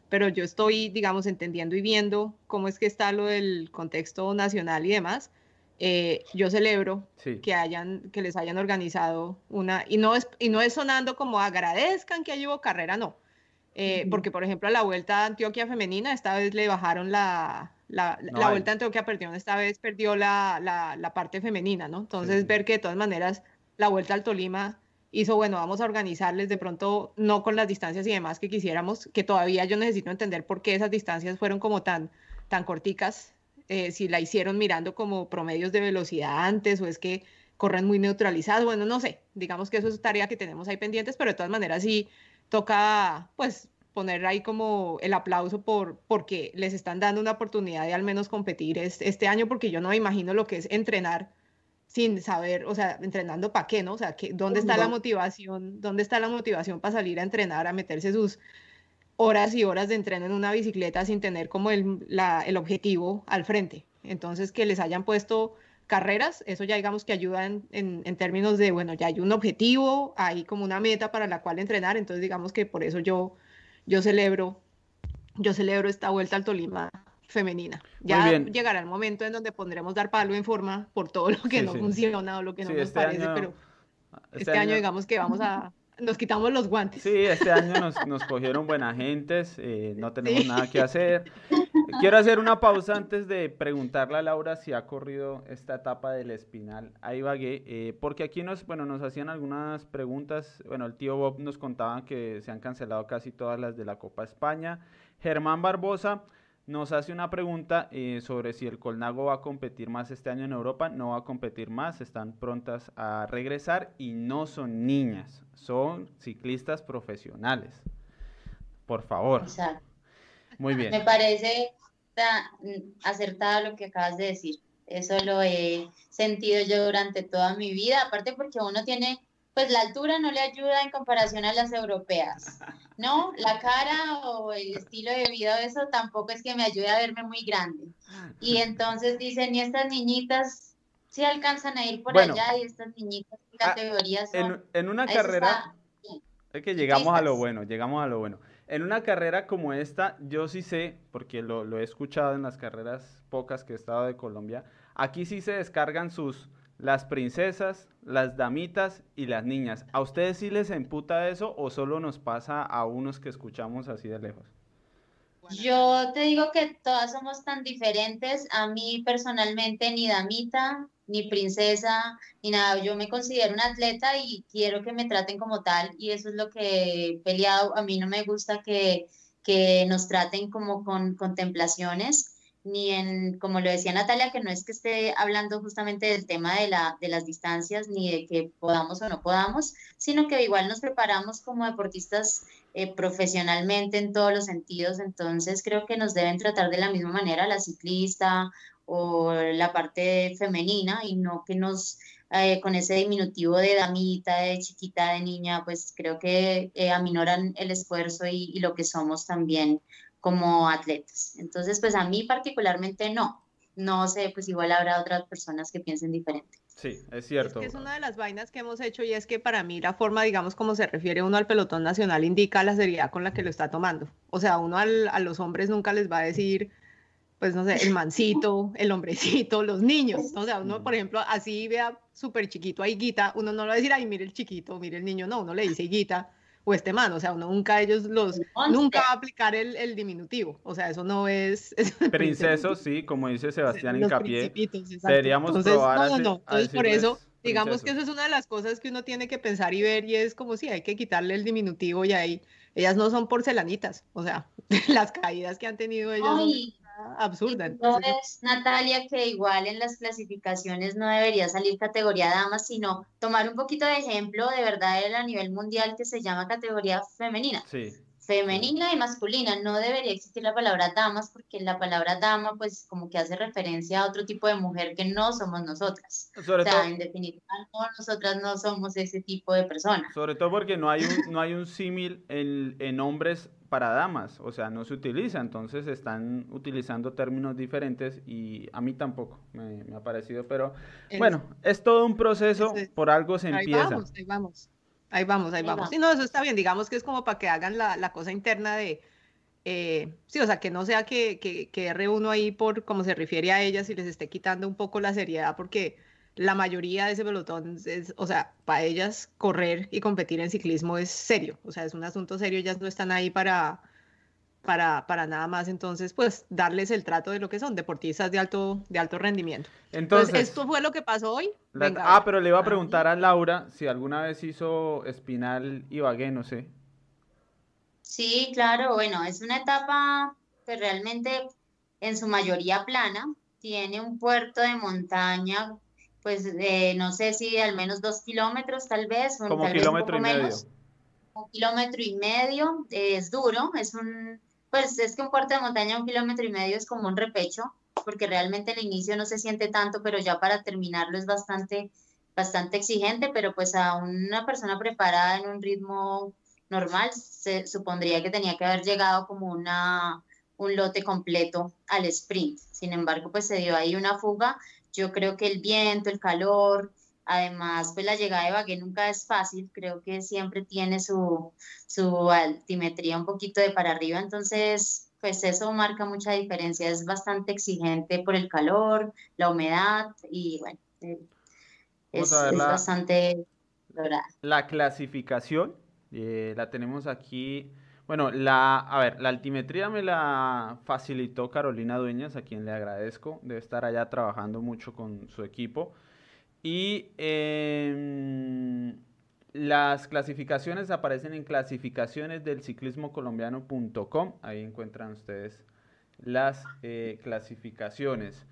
pero yo estoy, digamos, entendiendo y viendo cómo es que está lo del contexto nacional y demás. Eh, yo celebro Sí. que hayan, que les hayan organizado una, y no es, y no es sonando como agradezcan que hubo carrera, no. Eh. Porque, por ejemplo, a la Vuelta a Antioquia Femenina, esta vez le bajaron la, la, No la hay. Vuelta a Antioquia, perdón, esta vez perdió la, la, la parte femenina, ¿no? Entonces, sí. ver que de todas maneras la Vuelta al Tolima hizo, bueno, vamos a organizarles de pronto, no con las distancias y demás que quisiéramos, que todavía yo necesito entender por qué esas distancias fueron como tan, tan corticas, eh, si la hicieron mirando como promedios de velocidad antes o es que corren muy neutralizados, bueno, no sé, digamos que eso es tarea que tenemos ahí pendientes, pero de todas maneras sí toca pues poner ahí como el aplauso por porque les están dando una oportunidad de al menos competir es- este año, porque yo no me imagino lo que es entrenar sin saber, o sea, entrenando para qué, ¿no? O sea, que, ¿dónde está la motivación? ¿Dónde está la motivación para salir a entrenar, a meterse sus horas y horas de entreno en una bicicleta sin tener como el, la- el objetivo al frente? Entonces, que les hayan puesto carreras, eso ya digamos que ayuda en, en, términos de, bueno, ya hay un objetivo, hay como una meta para la cual entrenar, entonces digamos que por eso yo, yo celebro, yo celebro esta vuelta al Tolima femenina. Ya llegará el momento en donde pondremos dar palo en forma por todo lo que no funciona o lo que no nos este parece, pero este, este año digamos que vamos a, nos quitamos los guantes. Sí, este año nos, nos cogieron buena gentes, eh, no tenemos nada que hacer. Quiero hacer una pausa antes de preguntarle a Laura si ha corrido esta etapa del Espinal a Ibagué, eh, porque aquí nos, bueno, nos hacían algunas preguntas. Bueno, el tío Bob nos contaba que se han cancelado casi todas las de la Copa España. Germán Barbosa nos hace una pregunta eh, sobre si el Colnago va a competir más este año en Europa. No va a competir más, están prontas a regresar y no son niñas, son ciclistas profesionales. Por favor. Exacto. Muy bien. Me parece acertado lo que acabas de decir. Eso lo he sentido yo durante toda mi vida, aparte porque uno tiene pues la altura no le ayuda en comparación a las europeas, ¿no? La cara o el estilo de vida, eso tampoco es que me ayude a verme muy grande. Y entonces dicen, y estas niñitas sí alcanzan a ir por allá, y estas niñitas, ¿qué ah, categorías son? En, una carrera, es que llegamos a lo bueno, llegamos a lo bueno. En una carrera como esta, yo sí sé, porque lo, lo he escuchado en las carreras pocas que he estado de Colombia, aquí sí se descargan sus las princesas, las damitas y las niñas. ¿A ustedes sí les emputa eso o solo nos pasa a unos que escuchamos así de lejos? Yo te digo que todas somos tan diferentes. A mí personalmente ni damita, ni princesa, ni nada. Yo me considero una atleta y quiero que me traten como tal y eso es lo que he peleado. A mí no me gusta que, que nos traten como con contemplaciones ni en, como lo decía Natalia, que no es que esté hablando justamente del tema de, la, de las distancias, ni de que podamos o no podamos, sino que igual nos preparamos como deportistas eh, profesionalmente en todos los sentidos, entonces creo que nos deben tratar de la misma manera la ciclista o la parte femenina y no que nos eh, con ese diminutivo de damita, de chiquita, de niña, pues creo que eh, aminoran el esfuerzo y, y, lo que somos también como atletas. Entonces, pues a mí particularmente no. No sé, pues igual habrá otras personas que piensen diferente. Sí, es cierto. Es, una de las vainas que hemos hecho y es que para mí la forma, digamos, como se refiere uno al pelotón nacional indica la seriedad con la que lo está tomando. O sea, uno al, a los hombres nunca les va a decir, pues no sé, el mancito, el hombrecito, los niños. O sea, uno, por ejemplo, así vea súper chiquito a Higuita, uno no le va a decir, ay, mire el chiquito, mire el niño, no, uno le dice Higuita o este man, o sea, uno nunca ellos los, nunca va a aplicar el, el, diminutivo, o sea, eso no es... Princeso, sí, como dice Sebastián Incapié, deberíamos Entonces, probar no, no, Entonces, por eso, digamos que eso es una de las cosas que uno tiene que pensar y ver, y es como si hay que quitarle el diminutivo y ahí, ellas no son porcelanitas, o sea, las caídas que han tenido ellas absurda. Entonces, Natalia, que igual en las clasificaciones no debería salir categoría damas, sino tomar un poquito de ejemplo de verdad a nivel mundial que se llama categoría femenina. Sí. Femenina y masculina, no debería existir la palabra damas porque la palabra dama pues como que hace referencia a otro tipo de mujer que no somos nosotras. Sobre o sea, en definitiva, nosotras no somos ese tipo de personas. Sobre todo porque no hay un, no hay un símil en, en hombres para damas, o sea, no se utiliza, entonces están utilizando términos diferentes y a mí tampoco me, ha parecido, pero bueno, es todo un proceso, por algo se ahí empieza. Vamos, ahí vamos, ahí vamos, ahí vamos. Sí, no, eso está bien, digamos que es como para que hagan la, la cosa interna de, eh, sí, o sea, que no sea que, que, que R1 ahí por como se refiere a ellas y les esté quitando un poco la seriedad, porque la mayoría de ese pelotón es, o sea, para ellas correr y competir en ciclismo es serio, o sea, es un asunto serio, ellas no están ahí para, para, para nada más, entonces, pues, darles el trato de lo que son, deportistas de alto, de alto rendimiento. Entonces, esto fue lo que pasó hoy. ah, pero le iba a preguntar a Laura si alguna vez hizo espinal y vagué, no sé. Sí, claro, bueno, es una etapa que realmente en su mayoría plana, tiene un puerto de montaña pues no sé si al menos dos kilómetros tal vez, Como tal kilómetro vez un y menos. Medio. Un kilómetro y medio, es duro, es un, pues es que un puerto de montaña un kilómetro y medio es como un repecho, porque realmente el inicio no se siente tanto, pero ya para terminarlo es bastante, bastante exigente, pero pues a una persona preparada en un ritmo normal se supondría que tenía que haber llegado como una un lote completo al sprint. Sin embargo, pues se dio ahí una fuga. Yo creo que el viento, el calor, además, pues la llegada de Bagué nunca es fácil. Creo que siempre tiene su, su altimetría un poquito de para arriba. Entonces, pues eso marca mucha diferencia. Es bastante exigente por el calor, la humedad y bueno, eh, es, bastante La clasificación, eh, la tenemos aquí bueno, la, a ver, la altimetría me la facilitó Carolina Dueñas, a quien le agradezco. Debe estar allá trabajando mucho con su equipo. Y em, las clasificaciones aparecen en clasificaciones del ciclismo colombiano.com. Ahí encuentran ustedes las eh, clasificaciones.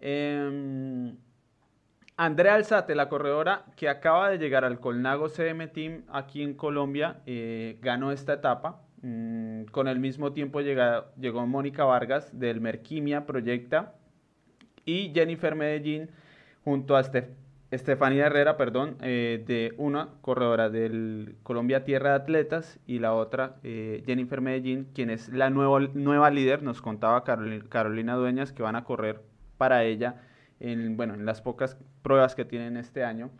Eh, Andrea Alzate, la corredora que acaba de llegar al Colnago CM Team aquí en Colombia, eh, ganó esta etapa. Mm, con el mismo tiempo llegó Mónica Vargas del Merquimia Proyecta y Jennifer Medellín junto a Estefanía Herrera, perdón, eh, de una corredora del Colombia Tierra de Atletas y la otra eh, Jennifer Medellín, quien es la nueva, nueva líder, nos contaba Carolina, Dueñas que van a correr para ella en, bueno, en las pocas pruebas que tienen este año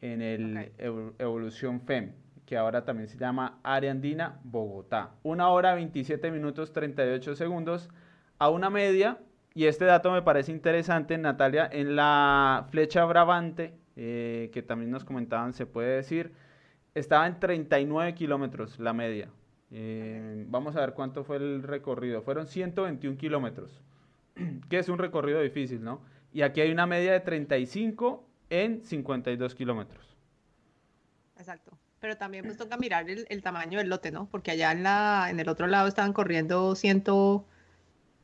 en el Evolución FEM que ahora también se llama Área Andina, Bogotá. Una hora 27 minutos 38 segundos a una media. Y este dato me parece interesante, Natalia, en la flecha Brabante, eh, que también nos comentaban, se puede decir, estaba en 39 kilómetros la media. Eh, vamos a ver cuánto fue el recorrido. Fueron 121 kilómetros, que es un recorrido difícil, ¿no? Y aquí hay una media de 35 en 52 kilómetros. Exacto pero también pues toca mirar el, el, tamaño del lote, ¿no? Porque allá en, la, en el otro lado estaban corriendo ciento...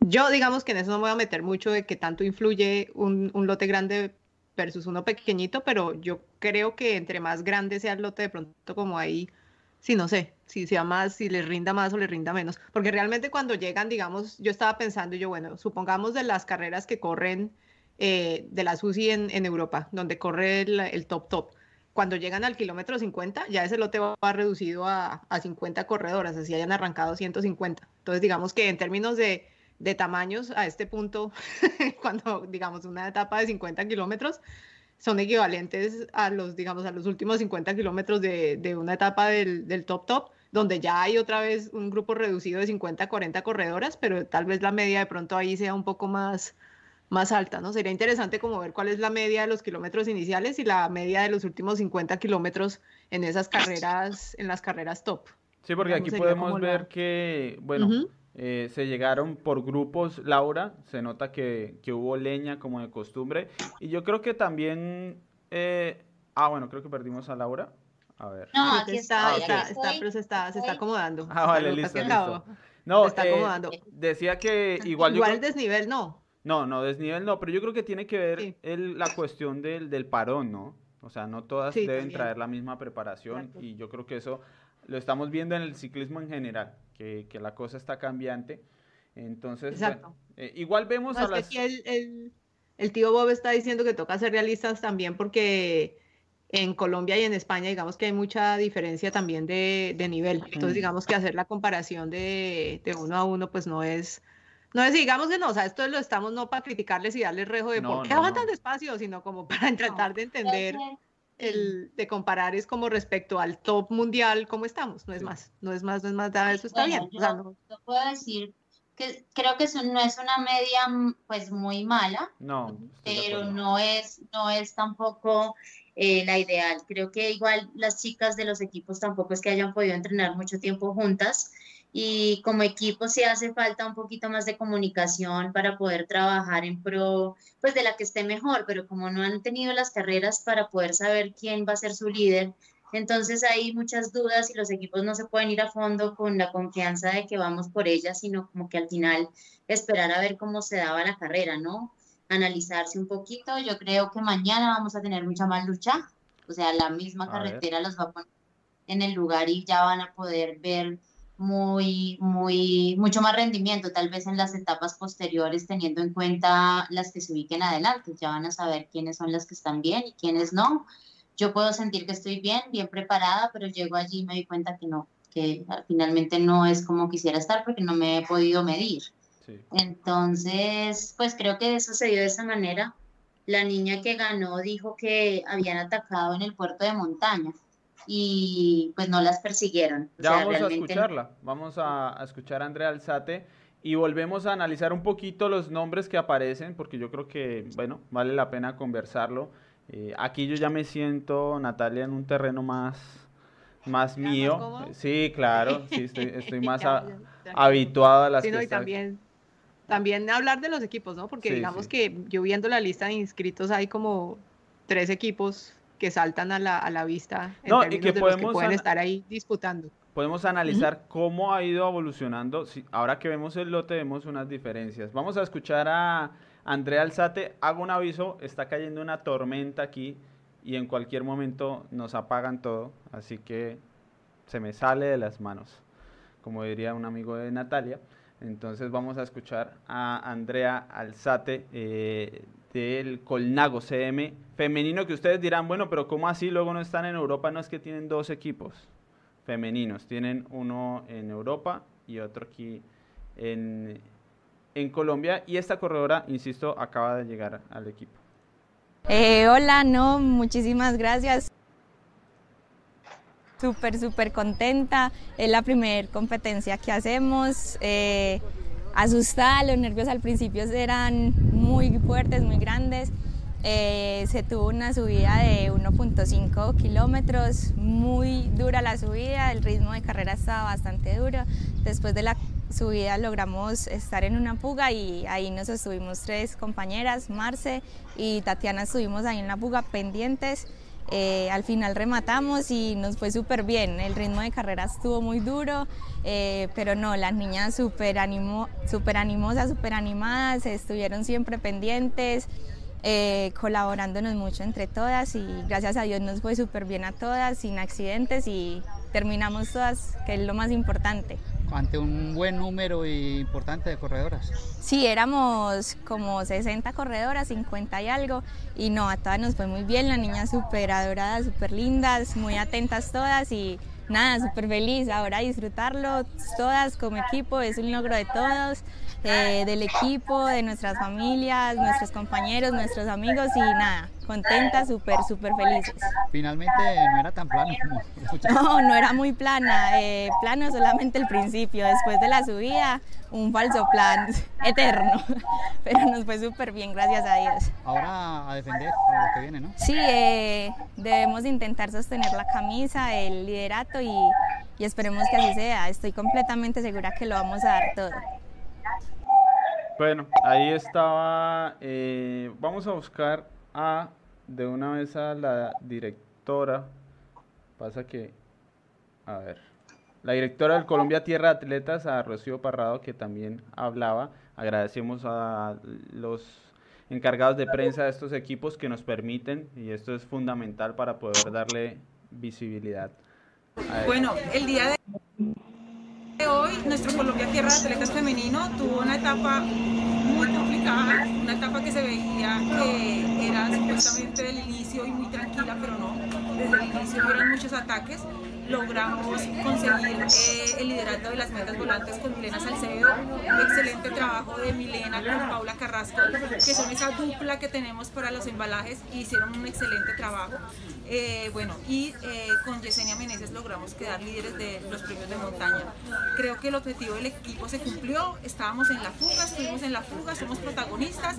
Yo digamos que en eso no me voy a meter mucho de que tanto influye un, un, lote grande versus uno pequeñito, pero yo creo que entre más grande sea el lote, de pronto como ahí, sí, no sé, si sea más, si les rinda más o les rinda menos. Porque realmente cuando llegan, digamos, yo estaba pensando, yo, bueno, supongamos de las carreras que corren eh, de la UCI en, Europa, donde corre el top top cuando llegan al kilómetro 50, ya ese lote va reducido a, a 50 corredoras, así hayan arrancado 150. Entonces, digamos que en términos de, tamaños, a este punto, cuando digamos una etapa de 50 kilómetros, son equivalentes a los, digamos, a los últimos 50 kilómetros de, una etapa del, del, top top, donde ya hay otra vez un grupo reducido de 50 40 corredoras, pero tal vez la media de pronto ahí sea un poco más, más alta, ¿no? Sería interesante como ver cuál es la media de los kilómetros iniciales y la media de los últimos 50 kilómetros en esas carreras, en las carreras top. Sí, porque aquí podemos ver que, bueno, eh, se llegaron por grupos, Laura, se nota que, que, hubo leña como de costumbre, y yo creo que también, eh, ah, bueno, creo que perdimos a Laura. A ver. No, aquí está, está, está, pero se está, se está acomodando. Ah, vale, listo, listo. No, se está eh, acomodando. decía que igual... Igual el desnivel no. No, no, desnivel no, pero yo creo que tiene que ver la cuestión del, del, parón, ¿no? O sea, no todas deben traer la misma preparación y yo creo que eso lo estamos viendo en el ciclismo en general, que, que la cosa está cambiante. Entonces, bueno, eh, igual vemos a las... el, el, el, tío Bob está diciendo que toca ser realistas también porque en Colombia y en España digamos que hay mucha diferencia también de, de nivel. Entonces, digamos que hacer la comparación de, de uno a uno pues no es no es, digamos que no, o sea, esto lo estamos no para criticarles y darles rejo de por qué van tan despacio, sino como para tratar de entender, el, de comparar es como respecto al top mundial, cómo estamos, no es más, no es más, no es más, eso está bien. Yo, o sea, no... puedo decir que creo que eso no es una media pues muy mala, no, pero no es, no es tampoco eh, la ideal. Creo que igual las chicas de los equipos tampoco es que hayan podido entrenar mucho tiempo juntas y como equipo sí hace falta un poquito más de comunicación para poder trabajar en pro, pues de la que esté mejor, pero como no han tenido las carreras para poder saber quién va a ser su líder, entonces hay muchas dudas y los equipos no se pueden ir a fondo con la confianza de que vamos por ellas, sino como que al final esperar a ver cómo se daba la carrera, ¿no? Analizarse un poquito. Yo creo que mañana vamos a tener mucha más lucha, o sea, la misma carretera los va a poner en el lugar y ya van a poder ver muy, muy, mucho más rendimiento, tal vez en las etapas posteriores, teniendo en cuenta las que se ubiquen adelante. Ya van a saber quiénes son las que están bien y quiénes no. Yo puedo sentir que estoy bien, bien preparada, pero llego allí y me doy cuenta que no, que finalmente no es como quisiera estar porque no me he podido medir. Entonces, pues creo que eso se dio de esa manera. La niña que ganó dijo que habían atacado en el puerto de montaña y pues no las persiguieron. Ya vamos a escucharla, vamos a, escuchar a Andrea Alzate y volvemos a analizar un poquito los nombres que aparecen porque yo creo que, bueno, vale la pena conversarlo. Eh, aquí yo ya me siento, Natalia, en un terreno más, más mío. sí, claro, sí, estoy, más habituado a las sí, y también, también hablar de los equipos, ¿no? Porque digamos que yo viendo la lista de inscritos hay como tres equipos que saltan a la, a la vista en no, y que, podemos pueden estar ahí disputando. Podemos analizar cómo ha ido evolucionando. ahora que vemos el lote, vemos unas diferencias. Vamos a escuchar a Andrea Alzate. Hago un aviso, está cayendo una tormenta aquí y en cualquier momento nos apagan todo. Así que se me sale de las manos, como diría un amigo de Natalia. Entonces vamos a escuchar a Andrea Alzate. Eh, del Colnago CM femenino que ustedes dirán, bueno, pero ¿cómo así luego no están en Europa? No es que tienen dos equipos femeninos, tienen uno en Europa y otro aquí en, en Colombia y esta corredora, insisto, acaba de llegar al equipo. Eh, hola, no, muchísimas gracias. Súper, súper contenta. Es la primera competencia que hacemos. Eh, asustada, los nervios al principio eran muy fuertes, muy grandes. Eh, se tuvo una subida de 1.5 kilómetros, muy dura la subida, el ritmo de carrera estaba bastante duro. Después de la subida logramos estar en una fuga y ahí nos estuvimos tres compañeras, Marce y Tatiana estuvimos ahí en la fuga pendientes. Eh, al final rematamos y nos fue súper bien. El ritmo de carrera estuvo muy duro, eh, pero no, las niñas súper super animosas, súper animadas, estuvieron siempre pendientes, eh, colaborándonos mucho entre todas y gracias a Dios nos fue súper bien a todas, sin accidentes y terminamos todas, que es lo más importante ante un buen número importante de corredoras. Sí, éramos como 60 corredoras, 50 y algo, y no, a todas nos fue muy bien, las niñas súper adoradas, súper lindas, muy atentas todas y nada, súper feliz ahora disfrutarlo todas como equipo, es un logro de todos, eh, del equipo, de nuestras familias, nuestros compañeros, nuestros amigos y nada, contentas, súper, súper felices. Finalmente no era tan plano como No, no era muy plana, eh, plano solamente el principio, después de la subida un falso plan eterno, pero nos fue súper bien, gracias a Dios. Ahora a defender por lo que viene, ¿no? Sí, eh, debemos intentar sostener la camisa, el liderato y, y esperemos que así sea. Estoy completamente segura que lo vamos a dar todo. Bueno, ahí estaba. Eh, vamos a buscar a de una vez a la directora. Pasa que, a ver, la directora del Colombia Tierra Atletas, a Rocío Parrado, que también hablaba. Agradecemos a los encargados de prensa de estos equipos que nos permiten, y esto es fundamental para poder darle visibilidad. Bueno, el día de hoy nuestro Colombia Tierra de Atletas Femenino tuvo una etapa muy complicada, una etapa que se veía que era supuestamente del inicio y muy tranquila, pero no, desde el inicio hubieron muchos ataques logramos conseguir eh, el liderato de las metas volantes con Milena Salcedo, un excelente trabajo de Milena con Paula Carrasco, que son esa dupla que tenemos para los embalajes y hicieron un excelente trabajo. Eh, bueno, y eh, con Yesenia Meneses logramos quedar líderes de los premios de montaña. Creo que el objetivo del equipo se cumplió, estábamos en la fuga, estuvimos en la fuga, somos protagonistas,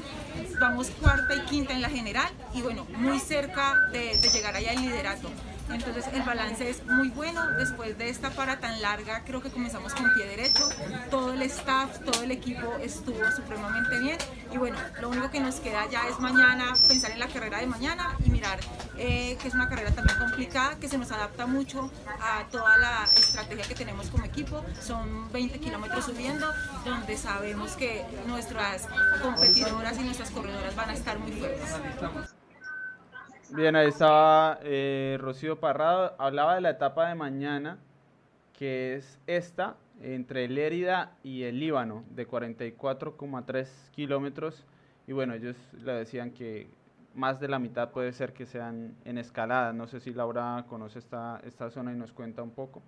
vamos cuarta y quinta en la general y bueno, muy cerca de, de llegar allá al liderato. Entonces el balance es muy bueno. Después de esta para tan larga, creo que comenzamos con pie derecho. Todo el staff, todo el equipo estuvo supremamente bien. Y bueno, lo único que nos queda ya es mañana, pensar en la carrera de mañana y mirar eh, que es una carrera también complicada, que se nos adapta mucho a toda la estrategia que tenemos como equipo. Son 20 kilómetros subiendo, donde sabemos que nuestras competidoras y nuestras corredoras van a estar muy fuertes. Bien, ahí estaba eh, Rocío Parrado. Hablaba de la etapa de mañana, que es esta, entre Lérida y el Líbano, de 44,3 kilómetros. Y bueno, ellos le decían que más de la mitad puede ser que sean en escalada. No sé si Laura conoce esta, esta zona y nos cuenta un poco.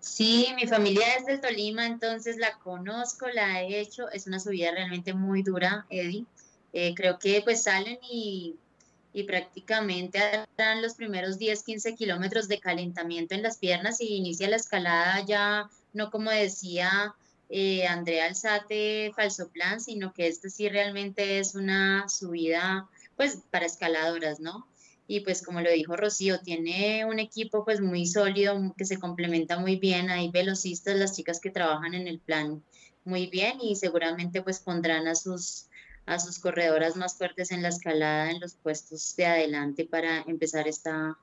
Sí, mi familia es del Tolima, entonces la conozco, la he hecho. Es una subida realmente muy dura, Eddie. Eh, creo que pues salen y, y prácticamente harán los primeros 10, 15 kilómetros de calentamiento en las piernas y inicia la escalada ya, no como decía eh, Andrea Alzate, falso plan, sino que este sí realmente es una subida pues para escaladoras, ¿no? y pues como lo dijo Rocío, tiene un equipo pues muy sólido que se complementa muy bien, hay velocistas, las chicas que trabajan en el plan muy bien y seguramente pues pondrán a sus a sus corredoras más fuertes en la escalada en los puestos de adelante para empezar esta,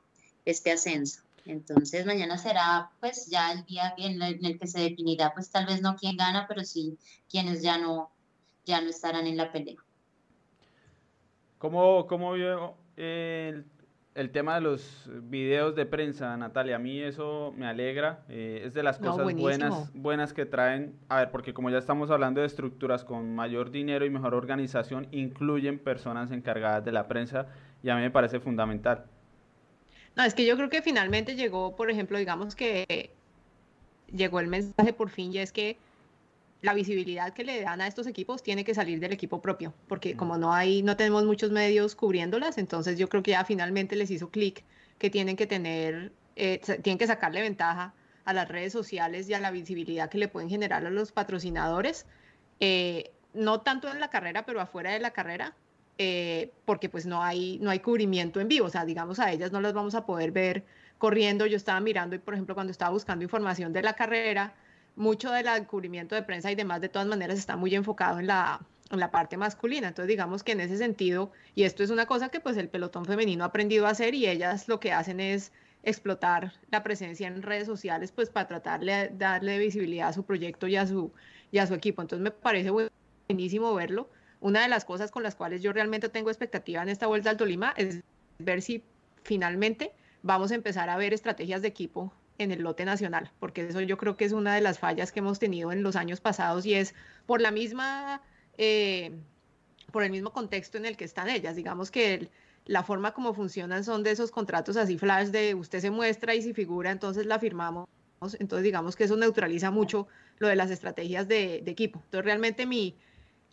este ascenso. Entonces mañana será pues ya el día en el, que se definirá pues tal vez no quién gana, pero sí quienes ya no, ya no estarán en la pelea. ¿Cómo, cómo vio el el tema de los videos de prensa, Natalia, a mí eso me alegra, eh, es de las cosas buenas, buenas que traen, a ver, porque como ya estamos hablando de estructuras con mayor dinero y mejor organización, incluyen personas encargadas de la prensa y a mí me parece fundamental. No, es que yo creo que finalmente llegó, por ejemplo, digamos que llegó el mensaje por fin y es que la visibilidad que le dan a estos equipos tiene que salir del equipo propio, porque como no hay, no tenemos muchos medios cubriéndolas, entonces yo creo que ya finalmente les hizo clic que tienen que tener, eh, tienen que sacarle ventaja a las redes sociales y a la visibilidad que le pueden generar a los patrocinadores, eh, no tanto en la carrera, pero afuera de la carrera, eh, porque pues no hay, no hay cubrimiento en vivo, o sea, digamos a ellas no las vamos a poder ver corriendo. Yo estaba mirando y, por ejemplo, cuando estaba buscando información de la carrera, mucho del cubrimiento de prensa y demás de todas maneras está muy enfocado en la, en la parte masculina. Entonces digamos que en ese sentido, y esto es una cosa que pues el pelotón femenino ha aprendido a hacer y ellas lo que hacen es explotar la presencia en redes sociales pues para tratar de darle visibilidad a su proyecto y a su, y a su equipo. Entonces me parece buenísimo verlo. Una de las cosas con las cuales yo realmente tengo expectativa en esta vuelta al Tolima es ver si finalmente vamos a empezar a ver estrategias de equipo en el lote nacional, porque eso yo creo que es una de las fallas que hemos tenido en los años pasados y es por la misma, eh, por el mismo contexto en el que están ellas. Digamos que la forma como funcionan son de esos contratos así flash de usted se muestra y si figura, entonces la firmamos. Entonces digamos que eso neutraliza mucho lo de las estrategias de, equipo. Entonces realmente mi,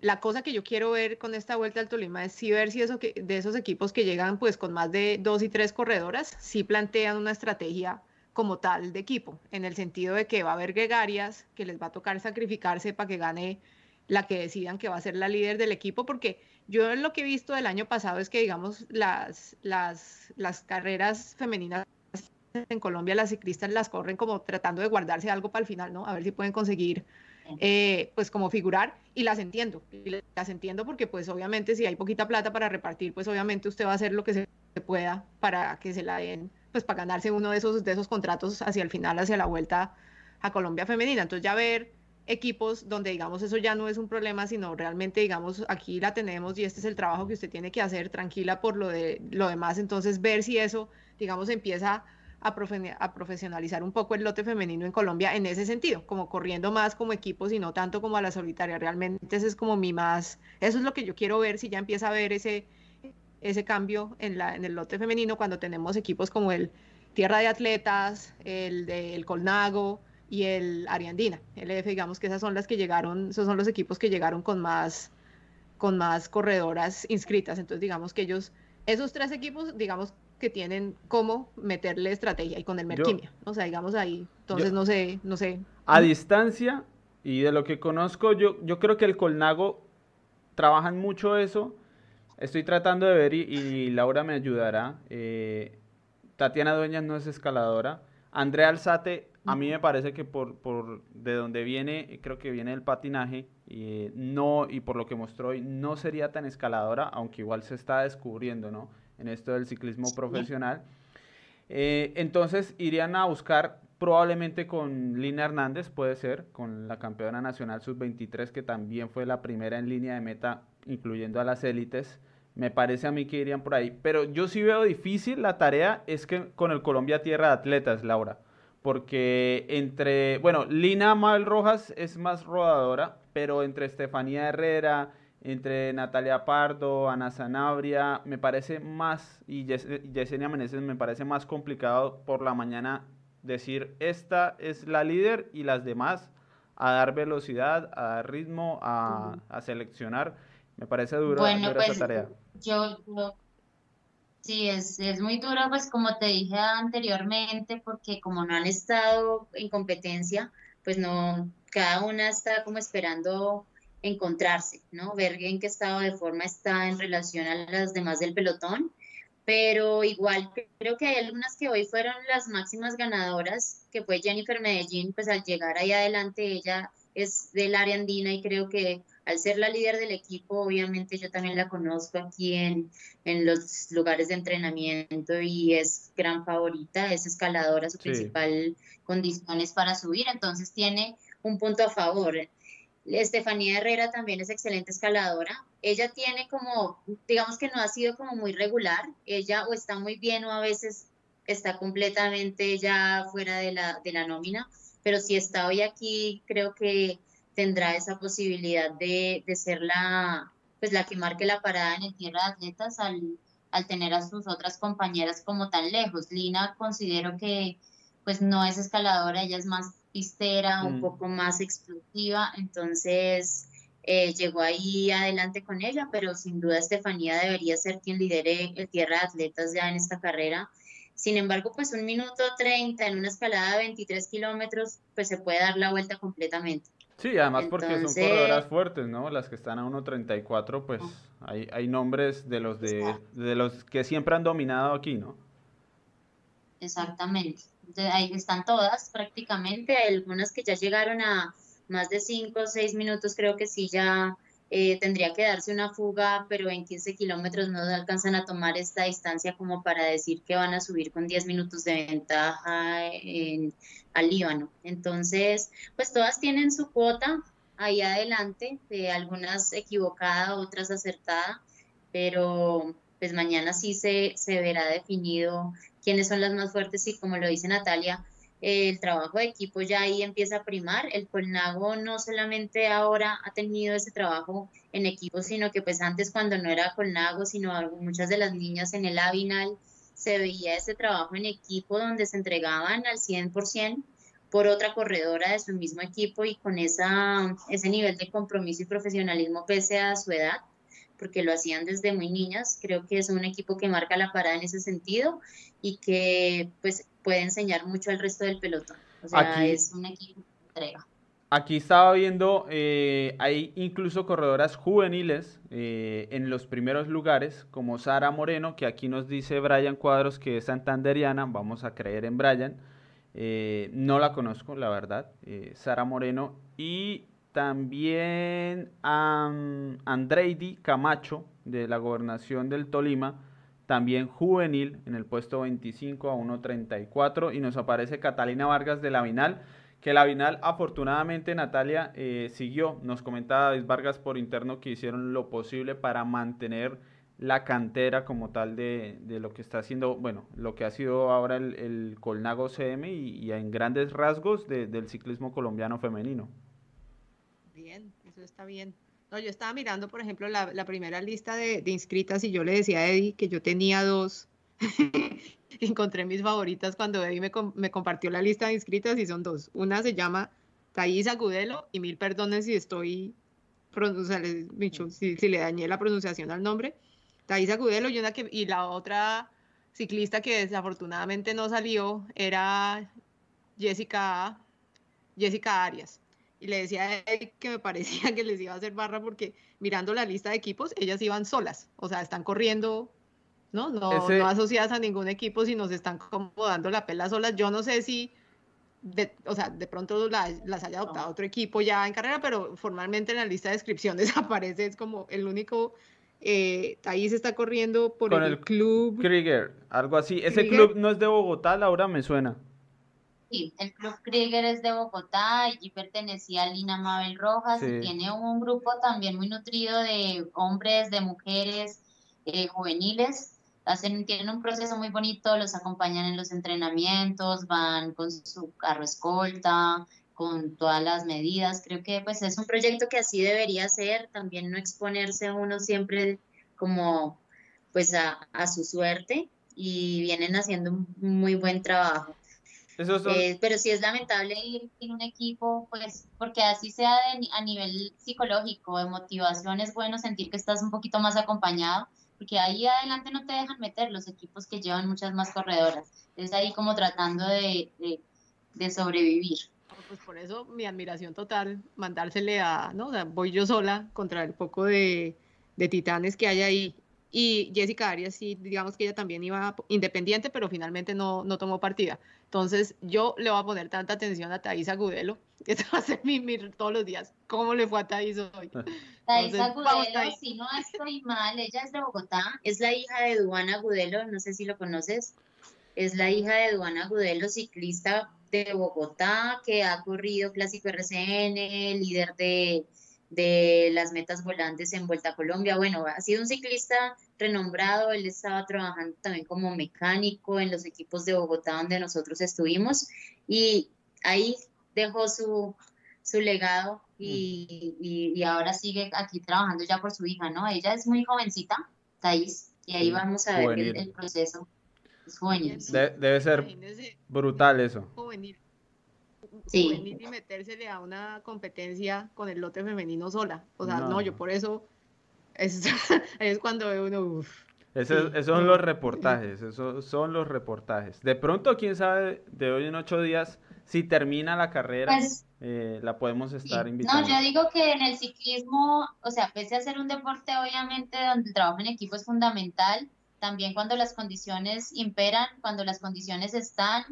la cosa que yo quiero ver con esta vuelta al Tolima es si ver si eso que, de esos equipos que llegan pues con más de dos y tres corredoras, si plantean una estrategia como tal de equipo, en el sentido de que va a haber gregarias que les va a tocar sacrificarse para que gane la que decidan que va a ser la líder del equipo, porque yo lo que he visto del año pasado es que, digamos, las, las, las carreras femeninas en Colombia, las ciclistas las corren como tratando de guardarse algo para el final, ¿no? A ver si pueden conseguir, eh, pues, como figurar, y las entiendo, las entiendo porque, pues, obviamente, si hay poquita plata para repartir, pues, obviamente usted va a hacer lo que se pueda para que se la den pues para ganarse uno de esos, de esos contratos hacia el final, hacia la vuelta a Colombia femenina. Entonces ya ver equipos donde digamos eso ya no es un problema, sino realmente digamos aquí la tenemos y este es el trabajo que usted tiene que hacer, tranquila por lo de lo demás, entonces ver si eso digamos empieza a, profesionalizar un poco el lote femenino en Colombia en ese sentido, como corriendo más como equipos y no tanto como a la solitaria, realmente ese es como mi más, eso es lo que yo quiero ver si ya empieza a ver ese ese cambio en, la, en el lote femenino cuando tenemos equipos como el Tierra de Atletas, el del Colnago y el Ariandina, el EF, digamos que esas son las que llegaron, esos son los equipos que llegaron con más, con más corredoras inscritas. Entonces, digamos que ellos, esos tres equipos, digamos que tienen cómo meterle estrategia y con el Merquimia. o sea, digamos ahí, entonces no sé, no sé. A distancia y de lo que conozco, yo, yo creo que el Colnago trabajan mucho eso Estoy tratando de ver y, Laura me ayudará. Eh, Tatiana Dueñas no es escaladora. Andrea Alzate, a mí me parece que por, por de donde viene, creo que viene el patinaje, y no, y por lo que mostró hoy, no sería tan escaladora, aunque igual se está descubriendo, ¿no? En esto del ciclismo profesional. Eh, entonces irían a buscar probablemente con Lina Hernández, puede ser, con la campeona nacional sub-23, que también fue la primera en línea de meta, incluyendo a las élites. Me parece a mí que irían por ahí. Pero yo sí veo difícil la tarea es que con el Colombia Tierra de Atletas, Laura. Porque entre, bueno, Lina Mabel Rojas es más rodadora, pero entre Estefanía Herrera, entre Natalia Pardo, Ana Sanabria, me parece más, y Yesenia Meneses me parece más complicado por la mañana decir, esta es la líder y las demás a dar velocidad, a dar ritmo, a, seleccionar. Me parece duro bueno, pues, tarea. Yo, sí, es, es muy duro, pues como te dije anteriormente, porque como no han estado en competencia, pues no, cada una está como esperando encontrarse, ¿no? Ver en qué estado de forma está en relación a las demás del pelotón pero igual creo que hay algunas que hoy fueron las máximas ganadoras, que fue Jennifer Medellín, pues al llegar ahí adelante ella es del área andina y creo que al ser la líder del equipo, obviamente yo también la conozco aquí en, en los lugares de entrenamiento y es gran favorita, es escaladora, su principal condición es para subir, entonces tiene un punto a favor. Estefanía Herrera también es excelente escaladora. Ella tiene como, digamos que no ha sido como muy regular. Ella o está muy bien o a veces está completamente ya fuera de la, de la nómina. Pero si está hoy aquí, creo que tendrá esa posibilidad de, de ser la, pues la que marque la parada en el tierra de atletas al, al tener a sus otras compañeras como tan lejos. Lina considero que pues no es escaladora, ella es más pistera, un mm. poco más explosiva, entonces eh, llegó ahí adelante con ella, pero sin duda Estefanía debería ser quien lidere el tierra de atletas ya en esta carrera. Sin embargo, pues un minuto 30 en una escalada de 23 kilómetros, pues se puede dar la vuelta completamente. Sí, además porque son corredoras fuertes, ¿no? Las que están a 1.34, pues hay, hay nombres de los de, de los que siempre han dominado aquí, ¿no? Exactamente ahí están todas prácticamente, algunas que ya llegaron a más de 5 o 6 minutos, creo que sí ya eh, tendría que darse una fuga, pero en 15 kilómetros no alcanzan a tomar esta distancia como para decir que van a subir con 10 minutos de ventaja en, al Líbano. Entonces, pues todas tienen su cuota ahí adelante, de algunas equivocada, otras acertada, pero pues mañana sí se, se verá definido quiénes son las más fuertes y como lo dice Natalia, el trabajo de equipo ya ahí empieza a primar. El Colnago no solamente ahora ha tenido ese trabajo en equipo, sino que pues antes cuando no era Colnago, sino muchas de las niñas en el Avinal, se veía ese trabajo en equipo donde se entregaban al 100% por otra corredora de su mismo equipo y con esa, ese nivel de compromiso y profesionalismo pese a su edad porque lo hacían desde muy niñas. Creo que es un equipo que marca la parada en ese sentido y que pues puede enseñar mucho al resto del pelotón. O sea, es un equipo que entrega. Aquí estaba viendo, eh, hay incluso corredoras juveniles eh, en los primeros lugares, como Sara Moreno, que aquí nos dice Brian Cuadros que es santanderiana, vamos a creer en Brian. Eh, no la conozco, la verdad, Sara Moreno. Y también a Andreidi Camacho, de la gobernación del Tolima, también juvenil, en el puesto 25 a 1.34. Y nos aparece Catalina Vargas de la Vinal, que la Vinal afortunadamente Natalia eh, siguió. Nos comentaba David Vargas por interno que hicieron lo posible para mantener la cantera como tal de, lo que está haciendo, bueno, lo que ha sido ahora el, Colnago CM y, en grandes rasgos del ciclismo colombiano femenino. Bien, eso está bien. No, yo estaba mirando, por ejemplo, la, primera lista de, inscritas y yo le decía a Eddie que yo tenía dos. Encontré mis favoritas cuando Eddie me, compartió la lista de inscritas y son dos. Una se llama Thais Agudelo y mil perdones si estoy, si, si, le dañé la pronunciación al nombre. Thais Agudelo y, una que, y la otra ciclista que desafortunadamente no salió era Jessica, Jessica Arias y le decía a él que me parecía que les iba a hacer barra porque mirando la lista de equipos, ellas iban solas, o sea, están corriendo, ¿no? No, no asociadas a ningún equipo, sino se están como dando la pela solas. Yo no sé si, de, o sea, de pronto las haya adoptado otro equipo ya en carrera, pero formalmente en la lista de descripciones aparece, es como el único... Eh, ahí se está corriendo por el, club Krieger, algo así. Ese club no es de Bogotá, Laura, me suena. Sí, el Club Krieger es de Bogotá, allí pertenecía a Lina Mabel Rojas y tiene un grupo también muy nutrido de hombres, de mujeres, eh, juveniles. Hacen, tienen un proceso muy bonito, los acompañan en los entrenamientos, van con su carro escolta, con todas las medidas. Creo que pues es un proyecto que así debería ser, también no exponerse uno siempre como pues a, a su suerte y vienen haciendo un muy buen trabajo. Eh, pero sí es lamentable ir en un equipo, pues, porque así sea a nivel psicológico, de motivación, es bueno sentir que estás un poquito más acompañado, porque ahí adelante no te dejan meter los equipos que llevan muchas más corredoras. Es ahí como tratando de, de, sobrevivir. Pues por eso mi admiración total, mandársele a, ¿no? voy yo sola contra el poco de, de titanes que hay ahí y Jessica Arias sí, digamos que ella también iba independiente, pero finalmente no, no tomó partida. Entonces yo le voy a poner tanta atención a Thais Agudelo, que va a hacer mi, todos los días. ¿Cómo le fue a Thais hoy? Thais Agudelo, si no estoy mal, ella es de Bogotá, es la hija de Duana Agudelo, no sé si lo conoces, es la hija de Duana Agudelo, ciclista de Bogotá, que ha corrido Clásico RCN, líder de de las metas volantes en Vuelta a Colombia. Bueno, ha sido un ciclista renombrado, él estaba trabajando también como mecánico en los equipos de Bogotá donde nosotros estuvimos y ahí dejó su, su legado y, y, ahora sigue aquí trabajando ya por su hija, ¿no? Ella es muy jovencita, Thais, y ahí vamos a ver el, proceso. Es juvenil. debe ser brutal eso. Juvenil sí. y metérsele a una competencia con el lote femenino sola. O sea, no, yo por eso es, es cuando uno... esos son los reportajes, esos son los reportajes. De pronto, quién sabe, de hoy en ocho días, si termina la carrera, pues, eh, la podemos estar invitando. No, yo digo que en el ciclismo, o sea, pese a ser un deporte, obviamente, donde el trabajo en equipo es fundamental, también cuando las condiciones imperan, cuando las condiciones están,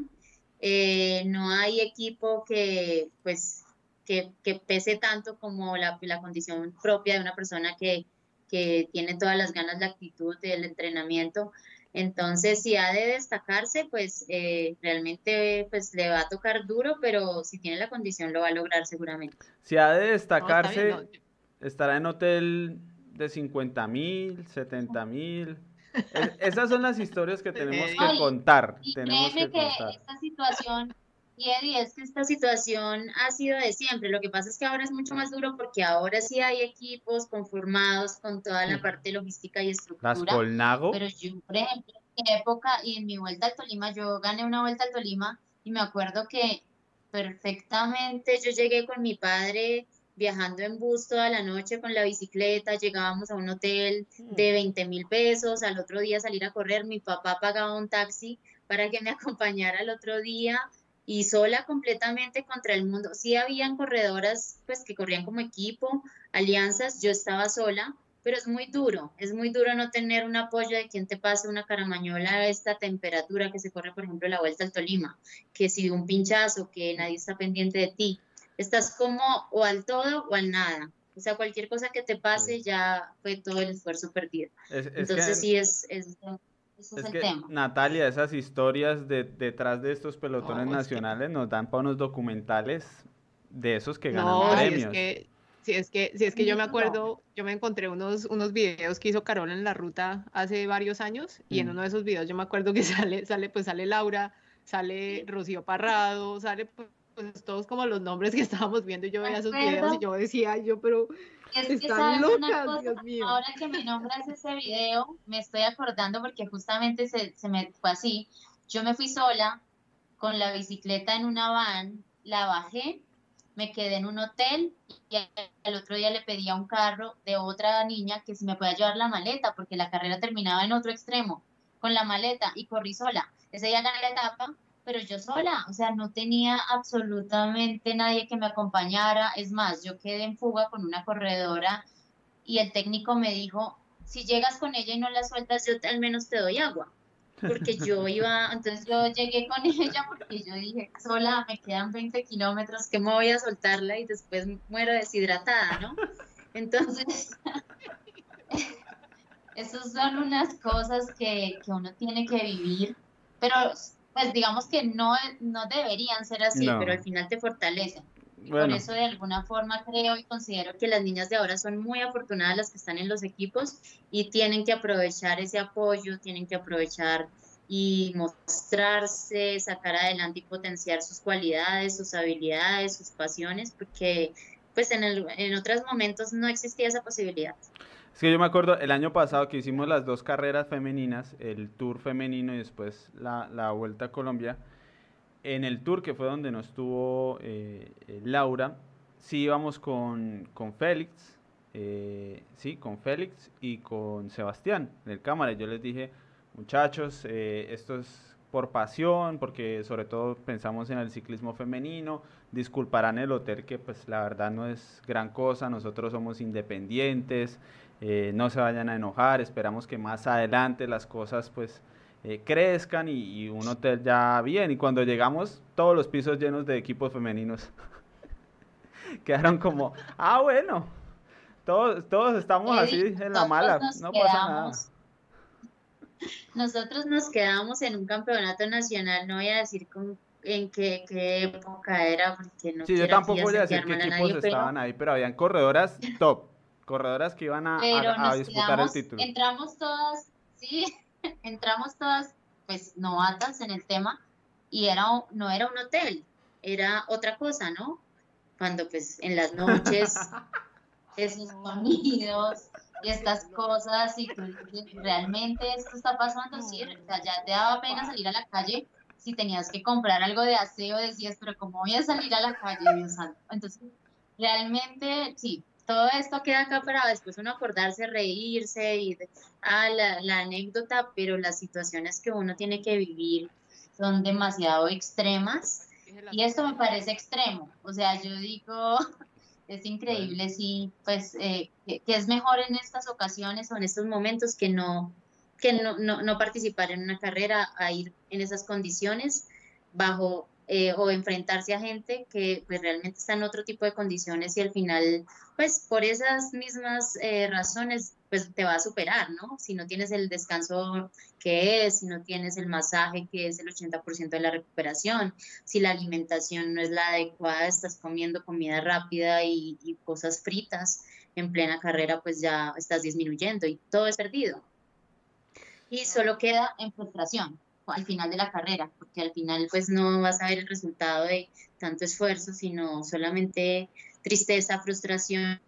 eh, no hay equipo que, pues, que, pese tanto como la, condición propia de una persona que, tiene todas las ganas, la actitud del entrenamiento. Entonces, si ha de destacarse, pues eh, realmente pues, le va a tocar duro, pero si tiene la condición lo va a lograr seguramente. Si ha de destacarse, estará en hotel de 50 mil, 70 mil. Esas son las historias que tenemos que contar. Y tenemos que, esta situación, y Eddie, es que esta situación ha sido de siempre. Lo que pasa es que ahora es mucho más duro porque ahora sí hay equipos conformados con toda la parte logística y estructura. Las Colnago. Pero yo, por ejemplo, en mi época y en mi vuelta al Tolima, yo gané una vuelta al Tolima y me acuerdo que perfectamente yo llegué con mi padre viajando en bus toda la noche con la bicicleta, llegábamos a un hotel de 20 mil pesos, al otro día salir a correr, mi papá pagaba un taxi para que me acompañara al otro día y sola completamente contra el mundo. Sí habían corredoras pues que corrían como equipo, alianzas, yo estaba sola, pero es muy duro, es muy duro no tener un apoyo de quien te pase una caramañola a esta temperatura que se corre, por ejemplo, la vuelta al Tolima, que si un pinchazo, que nadie está pendiente de ti estás como o al todo o al nada. O sea, cualquier cosa que te pase ya fue todo el esfuerzo perdido. Entonces sí es, es, es, el tema. Natalia, esas historias de, detrás de estos pelotones nacionales nos dan para unos documentales de esos que ganan premios. Si es que, si es que yo me acuerdo, yo me encontré unos, unos videos que hizo Carol en la ruta hace varios años y en mm. uno de esos videos yo me acuerdo que sale, sale, pues sale Laura, sale Rocío Parrado, sale pues, todos como los nombres que estábamos viendo y yo veía esos videos y yo decía, yo, pero están locas, Dios mío. Ahora que me nombras ese video, me estoy acordando porque justamente se, se me fue así. Yo me fui sola con la bicicleta en una van, la bajé, me quedé en un hotel y al otro día le pedí a un carro de otra niña que si me podía llevar la maleta porque la carrera terminaba en otro extremo con la maleta y corrí sola. Ese día gané la etapa pero yo sola, o sea, no tenía absolutamente nadie que me acompañara. Es más, yo quedé en fuga con una corredora y el técnico me dijo, si llegas con ella y no la sueltas, yo al menos te doy agua. Porque yo iba, entonces yo llegué con ella porque yo dije, sola, me quedan 20 kilómetros, que me voy a soltarla y después muero deshidratada, ¿no? Entonces, esas son unas cosas que, que uno tiene que vivir, pero pues digamos que no, no deberían ser así, pero al final te fortalecen. Por eso de alguna forma creo y considero que las niñas de ahora son muy afortunadas las que están en los equipos y tienen que aprovechar ese apoyo, tienen que aprovechar y mostrarse, sacar adelante y potenciar sus cualidades, sus habilidades, sus pasiones, porque pues en, el, en otros momentos no existía esa posibilidad. Es que yo me acuerdo el año pasado que hicimos las dos carreras femeninas, el Tour femenino y después la, la Vuelta a Colombia. en el tour, que fue donde nos tuvo eh, eh, Laura, sí íbamos con, con Félix, eh, sí, con Félix y con Sebastián en el cámara. Yo les dije, muchachos, esto es por pasión, porque sobre todo pensamos en el ciclismo femenino, disculparán el hotel que pues la verdad no es gran cosa, nosotros somos independientes, no se vayan a enojar, esperamos que más adelante las cosas pues eh, crezcan y, un hotel ya bien. Y cuando llegamos, todos los pisos llenos de equipos femeninos. Quedaron como, ah, bueno, todos, todos estamos así en la mala, no pasa nada. Nosotros nos quedamos en un campeonato nacional, no voy a decir en qué, época era, porque no Sí, yo tampoco voy a decir qué equipos estaban ahí, pero habían corredoras top, corredoras que iban a, a, disputar el título. Entramos todas, sí, entramos todas pues novatas en el tema y era, no era un hotel, era otra cosa, ¿no? Cuando pues en las noches esos sonidos y estas cosas y realmente esto está pasando, sí, o sea, ya te daba pena salir a la calle si tenías que comprar algo de aseo, decías, pero ¿cómo voy a salir a la calle, Dios santo? Entonces, realmente, sí, todo esto queda acá para después uno acordarse, reírse y ah, la, anécdota, pero las situaciones que uno tiene que vivir son demasiado extremas. Y esto me parece extremo. O sea, yo digo, es increíble, sí, pues eh, que, es mejor en estas ocasiones o en estos momentos que no que no, no, no participar en una carrera a ir en esas condiciones bajo eh, o enfrentarse a gente que pues realmente está en otro tipo de condiciones y al final pues por esas mismas eh, razones pues te va a superar, ¿no? Si no tienes el descanso que es, si no tienes el masaje que es el 80% de la recuperación, si la alimentación no es la adecuada, estás comiendo comida rápida y, y cosas fritas en plena carrera, pues ya estás disminuyendo y todo es perdido. Y solo queda en frustración, al final de la carrera, porque al final pues no vas a ver el resultado de tanto esfuerzo, sino solamente tristeza, frustración,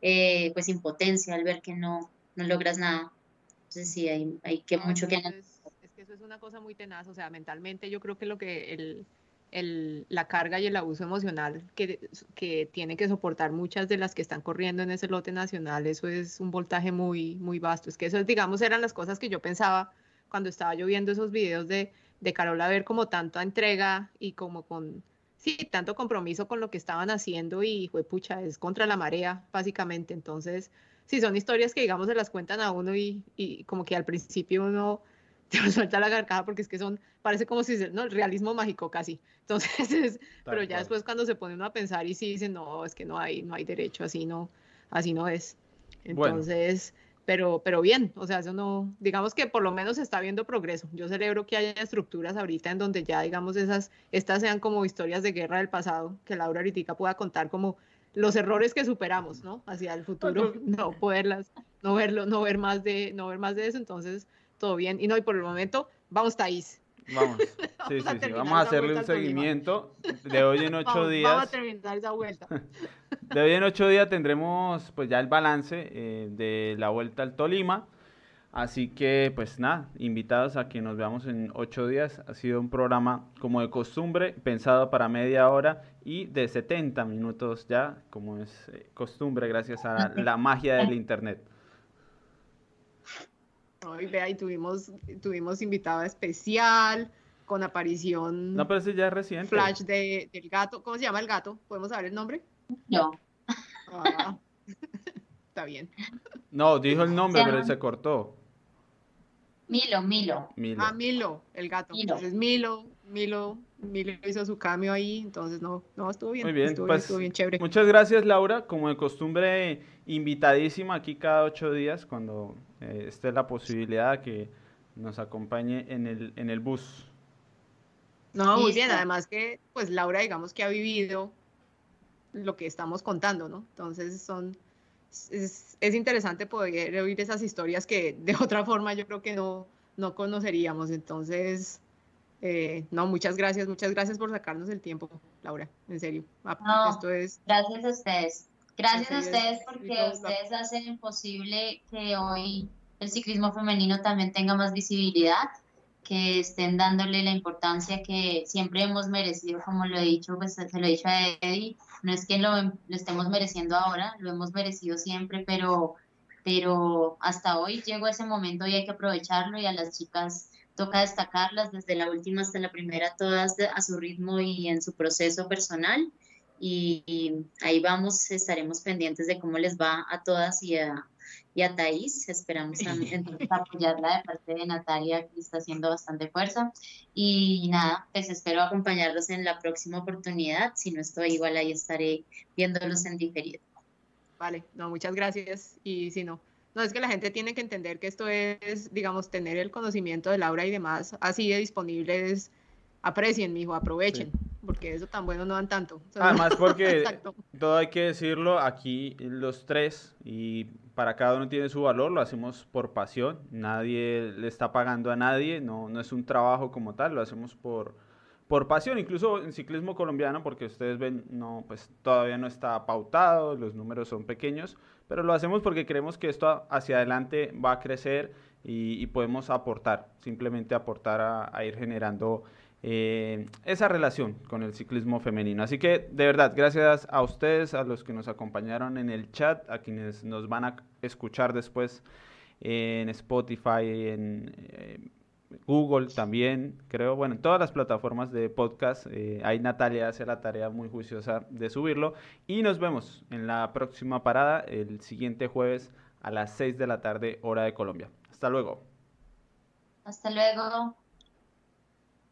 eh, pues impotencia al ver que no, no logras nada. Entonces sí, hay, hay que mucho que... Es, que eso es una cosa muy tenaz, o sea, mentalmente yo creo que lo que el, el, la carga y el abuso emocional que, que tiene que soportar muchas de las que están corriendo en ese lote nacional, eso es un voltaje muy, muy vasto. Es que eso, digamos, eran las cosas que yo pensaba cuando estaba yo viendo esos videos de, de Carola ver como tanta entrega y como con, sí, tanto compromiso con lo que estaban haciendo y fue pucha, es contra la marea, básicamente. Entonces, sí, son historias que, digamos, se las cuentan a uno y, y como que al principio uno te suelta la garcada porque es que son, parece como si, no, el realismo mágico casi. Entonces, pero ya después cuando se pone uno a pensar y sí dice, no, es que no hay, no hay derecho, así no, así no es. Entonces, pero, pero bien, o sea, eso no, digamos que por lo menos se está viendo progreso. Yo celebro que haya estructuras ahorita en donde ya, digamos, esas, estas sean como historias de guerra del pasado, que Laura ahorita pueda contar como los errores que superamos, ¿no? Hacia el futuro, no poderlas, no verlo, no ver más de, no ver más de eso, entonces todo bien. Y no, y por el momento, vamos, Thais. Vamos, sí, sí, sí. Vamos a hacerle un seguimiento de hoy en ocho días. Vamos a terminar esa vuelta. De hoy en ocho días tendremos pues ya el balance eh, de la vuelta al Tolima. Así que pues nada, invitados a que nos veamos en ocho días. Ha sido un programa como de costumbre, pensado para media hora y de 70 minutos ya, como es eh, costumbre, gracias a la magia del internet. Hoy vea, y tuvimos, tuvimos invitada especial con aparición. No, pero ese ya es reciente. Flash de, del gato. ¿Cómo se llama el gato? ¿Podemos saber el nombre? No. Ah, está bien. No, dijo el nombre, pero se cortó. Milo, Milo. Milo. Ah, Milo, el gato. Entonces Milo, Milo, Milo hizo su cambio ahí, entonces no, no, estuvo bien. Muy bien, estuvo, pues, bien, bien chévere. Muchas gracias, Laura. Como de costumbre, invitadísima aquí cada ocho días cuando eh, esté la posibilidad que nos acompañe en el, en el bus. No, muy bien, además que pues Laura digamos que ha vivido lo que estamos contando, ¿no? Entonces son, es, es, interesante poder oír esas historias que de otra forma yo creo que no, no conoceríamos. Entonces, eh, no, muchas gracias, muchas gracias por sacarnos el tiempo, Laura, en serio. Ah, Esto es... Gracias a ustedes. Gracias a ustedes porque ustedes hacen posible que hoy el ciclismo femenino también tenga más visibilidad que estén dándole la importancia que siempre hemos merecido, como lo he dicho, pues se lo he dicho a Eddie, no es que lo, lo estemos mereciendo ahora, lo hemos merecido siempre, pero, pero hasta hoy llegó ese momento y hay que aprovecharlo y a las chicas toca destacarlas desde la última hasta la primera, todas a su ritmo y en su proceso personal. Y, ahí vamos, estaremos pendientes de cómo les va a todas y a, y a Thais. Esperamos entonces apoyarla de parte de Natalia, que está haciendo bastante fuerza. Y nada, pues espero acompañarlos en la próxima oportunidad. Si no estoy igual, ahí estaré viéndolos en diferido. Vale, no, muchas gracias. Y si no, no, es que la gente tiene que entender que esto es, digamos, tener el conocimiento de Laura y demás así de disponibles. Aprecien, mijo, aprovechen, porque eso tan bueno no dan tanto. Además, porque todo hay que decirlo, aquí los tres, y para cada uno tiene su valor, lo hacemos por pasión, nadie le está pagando a nadie, no, no es un trabajo como tal, lo hacemos por, por pasión, incluso en ciclismo colombiano, porque ustedes ven, no, pues todavía no está pautado, los números son pequeños, pero lo hacemos porque creemos que esto hacia adelante va a crecer y, podemos aportar, simplemente aportar a, ir generando eh, esa relación con el ciclismo femenino. Así que de verdad, gracias a ustedes, a los que nos acompañaron en el chat, a quienes nos van a escuchar después en Spotify, en... Eh, Google también, creo, bueno, en todas las plataformas de podcast. Eh, ahí Natalia hace la tarea muy juiciosa de subirlo. Y nos vemos en la próxima parada, el siguiente jueves a las 6 de la tarde, hora de Colombia. Hasta luego. Hasta luego.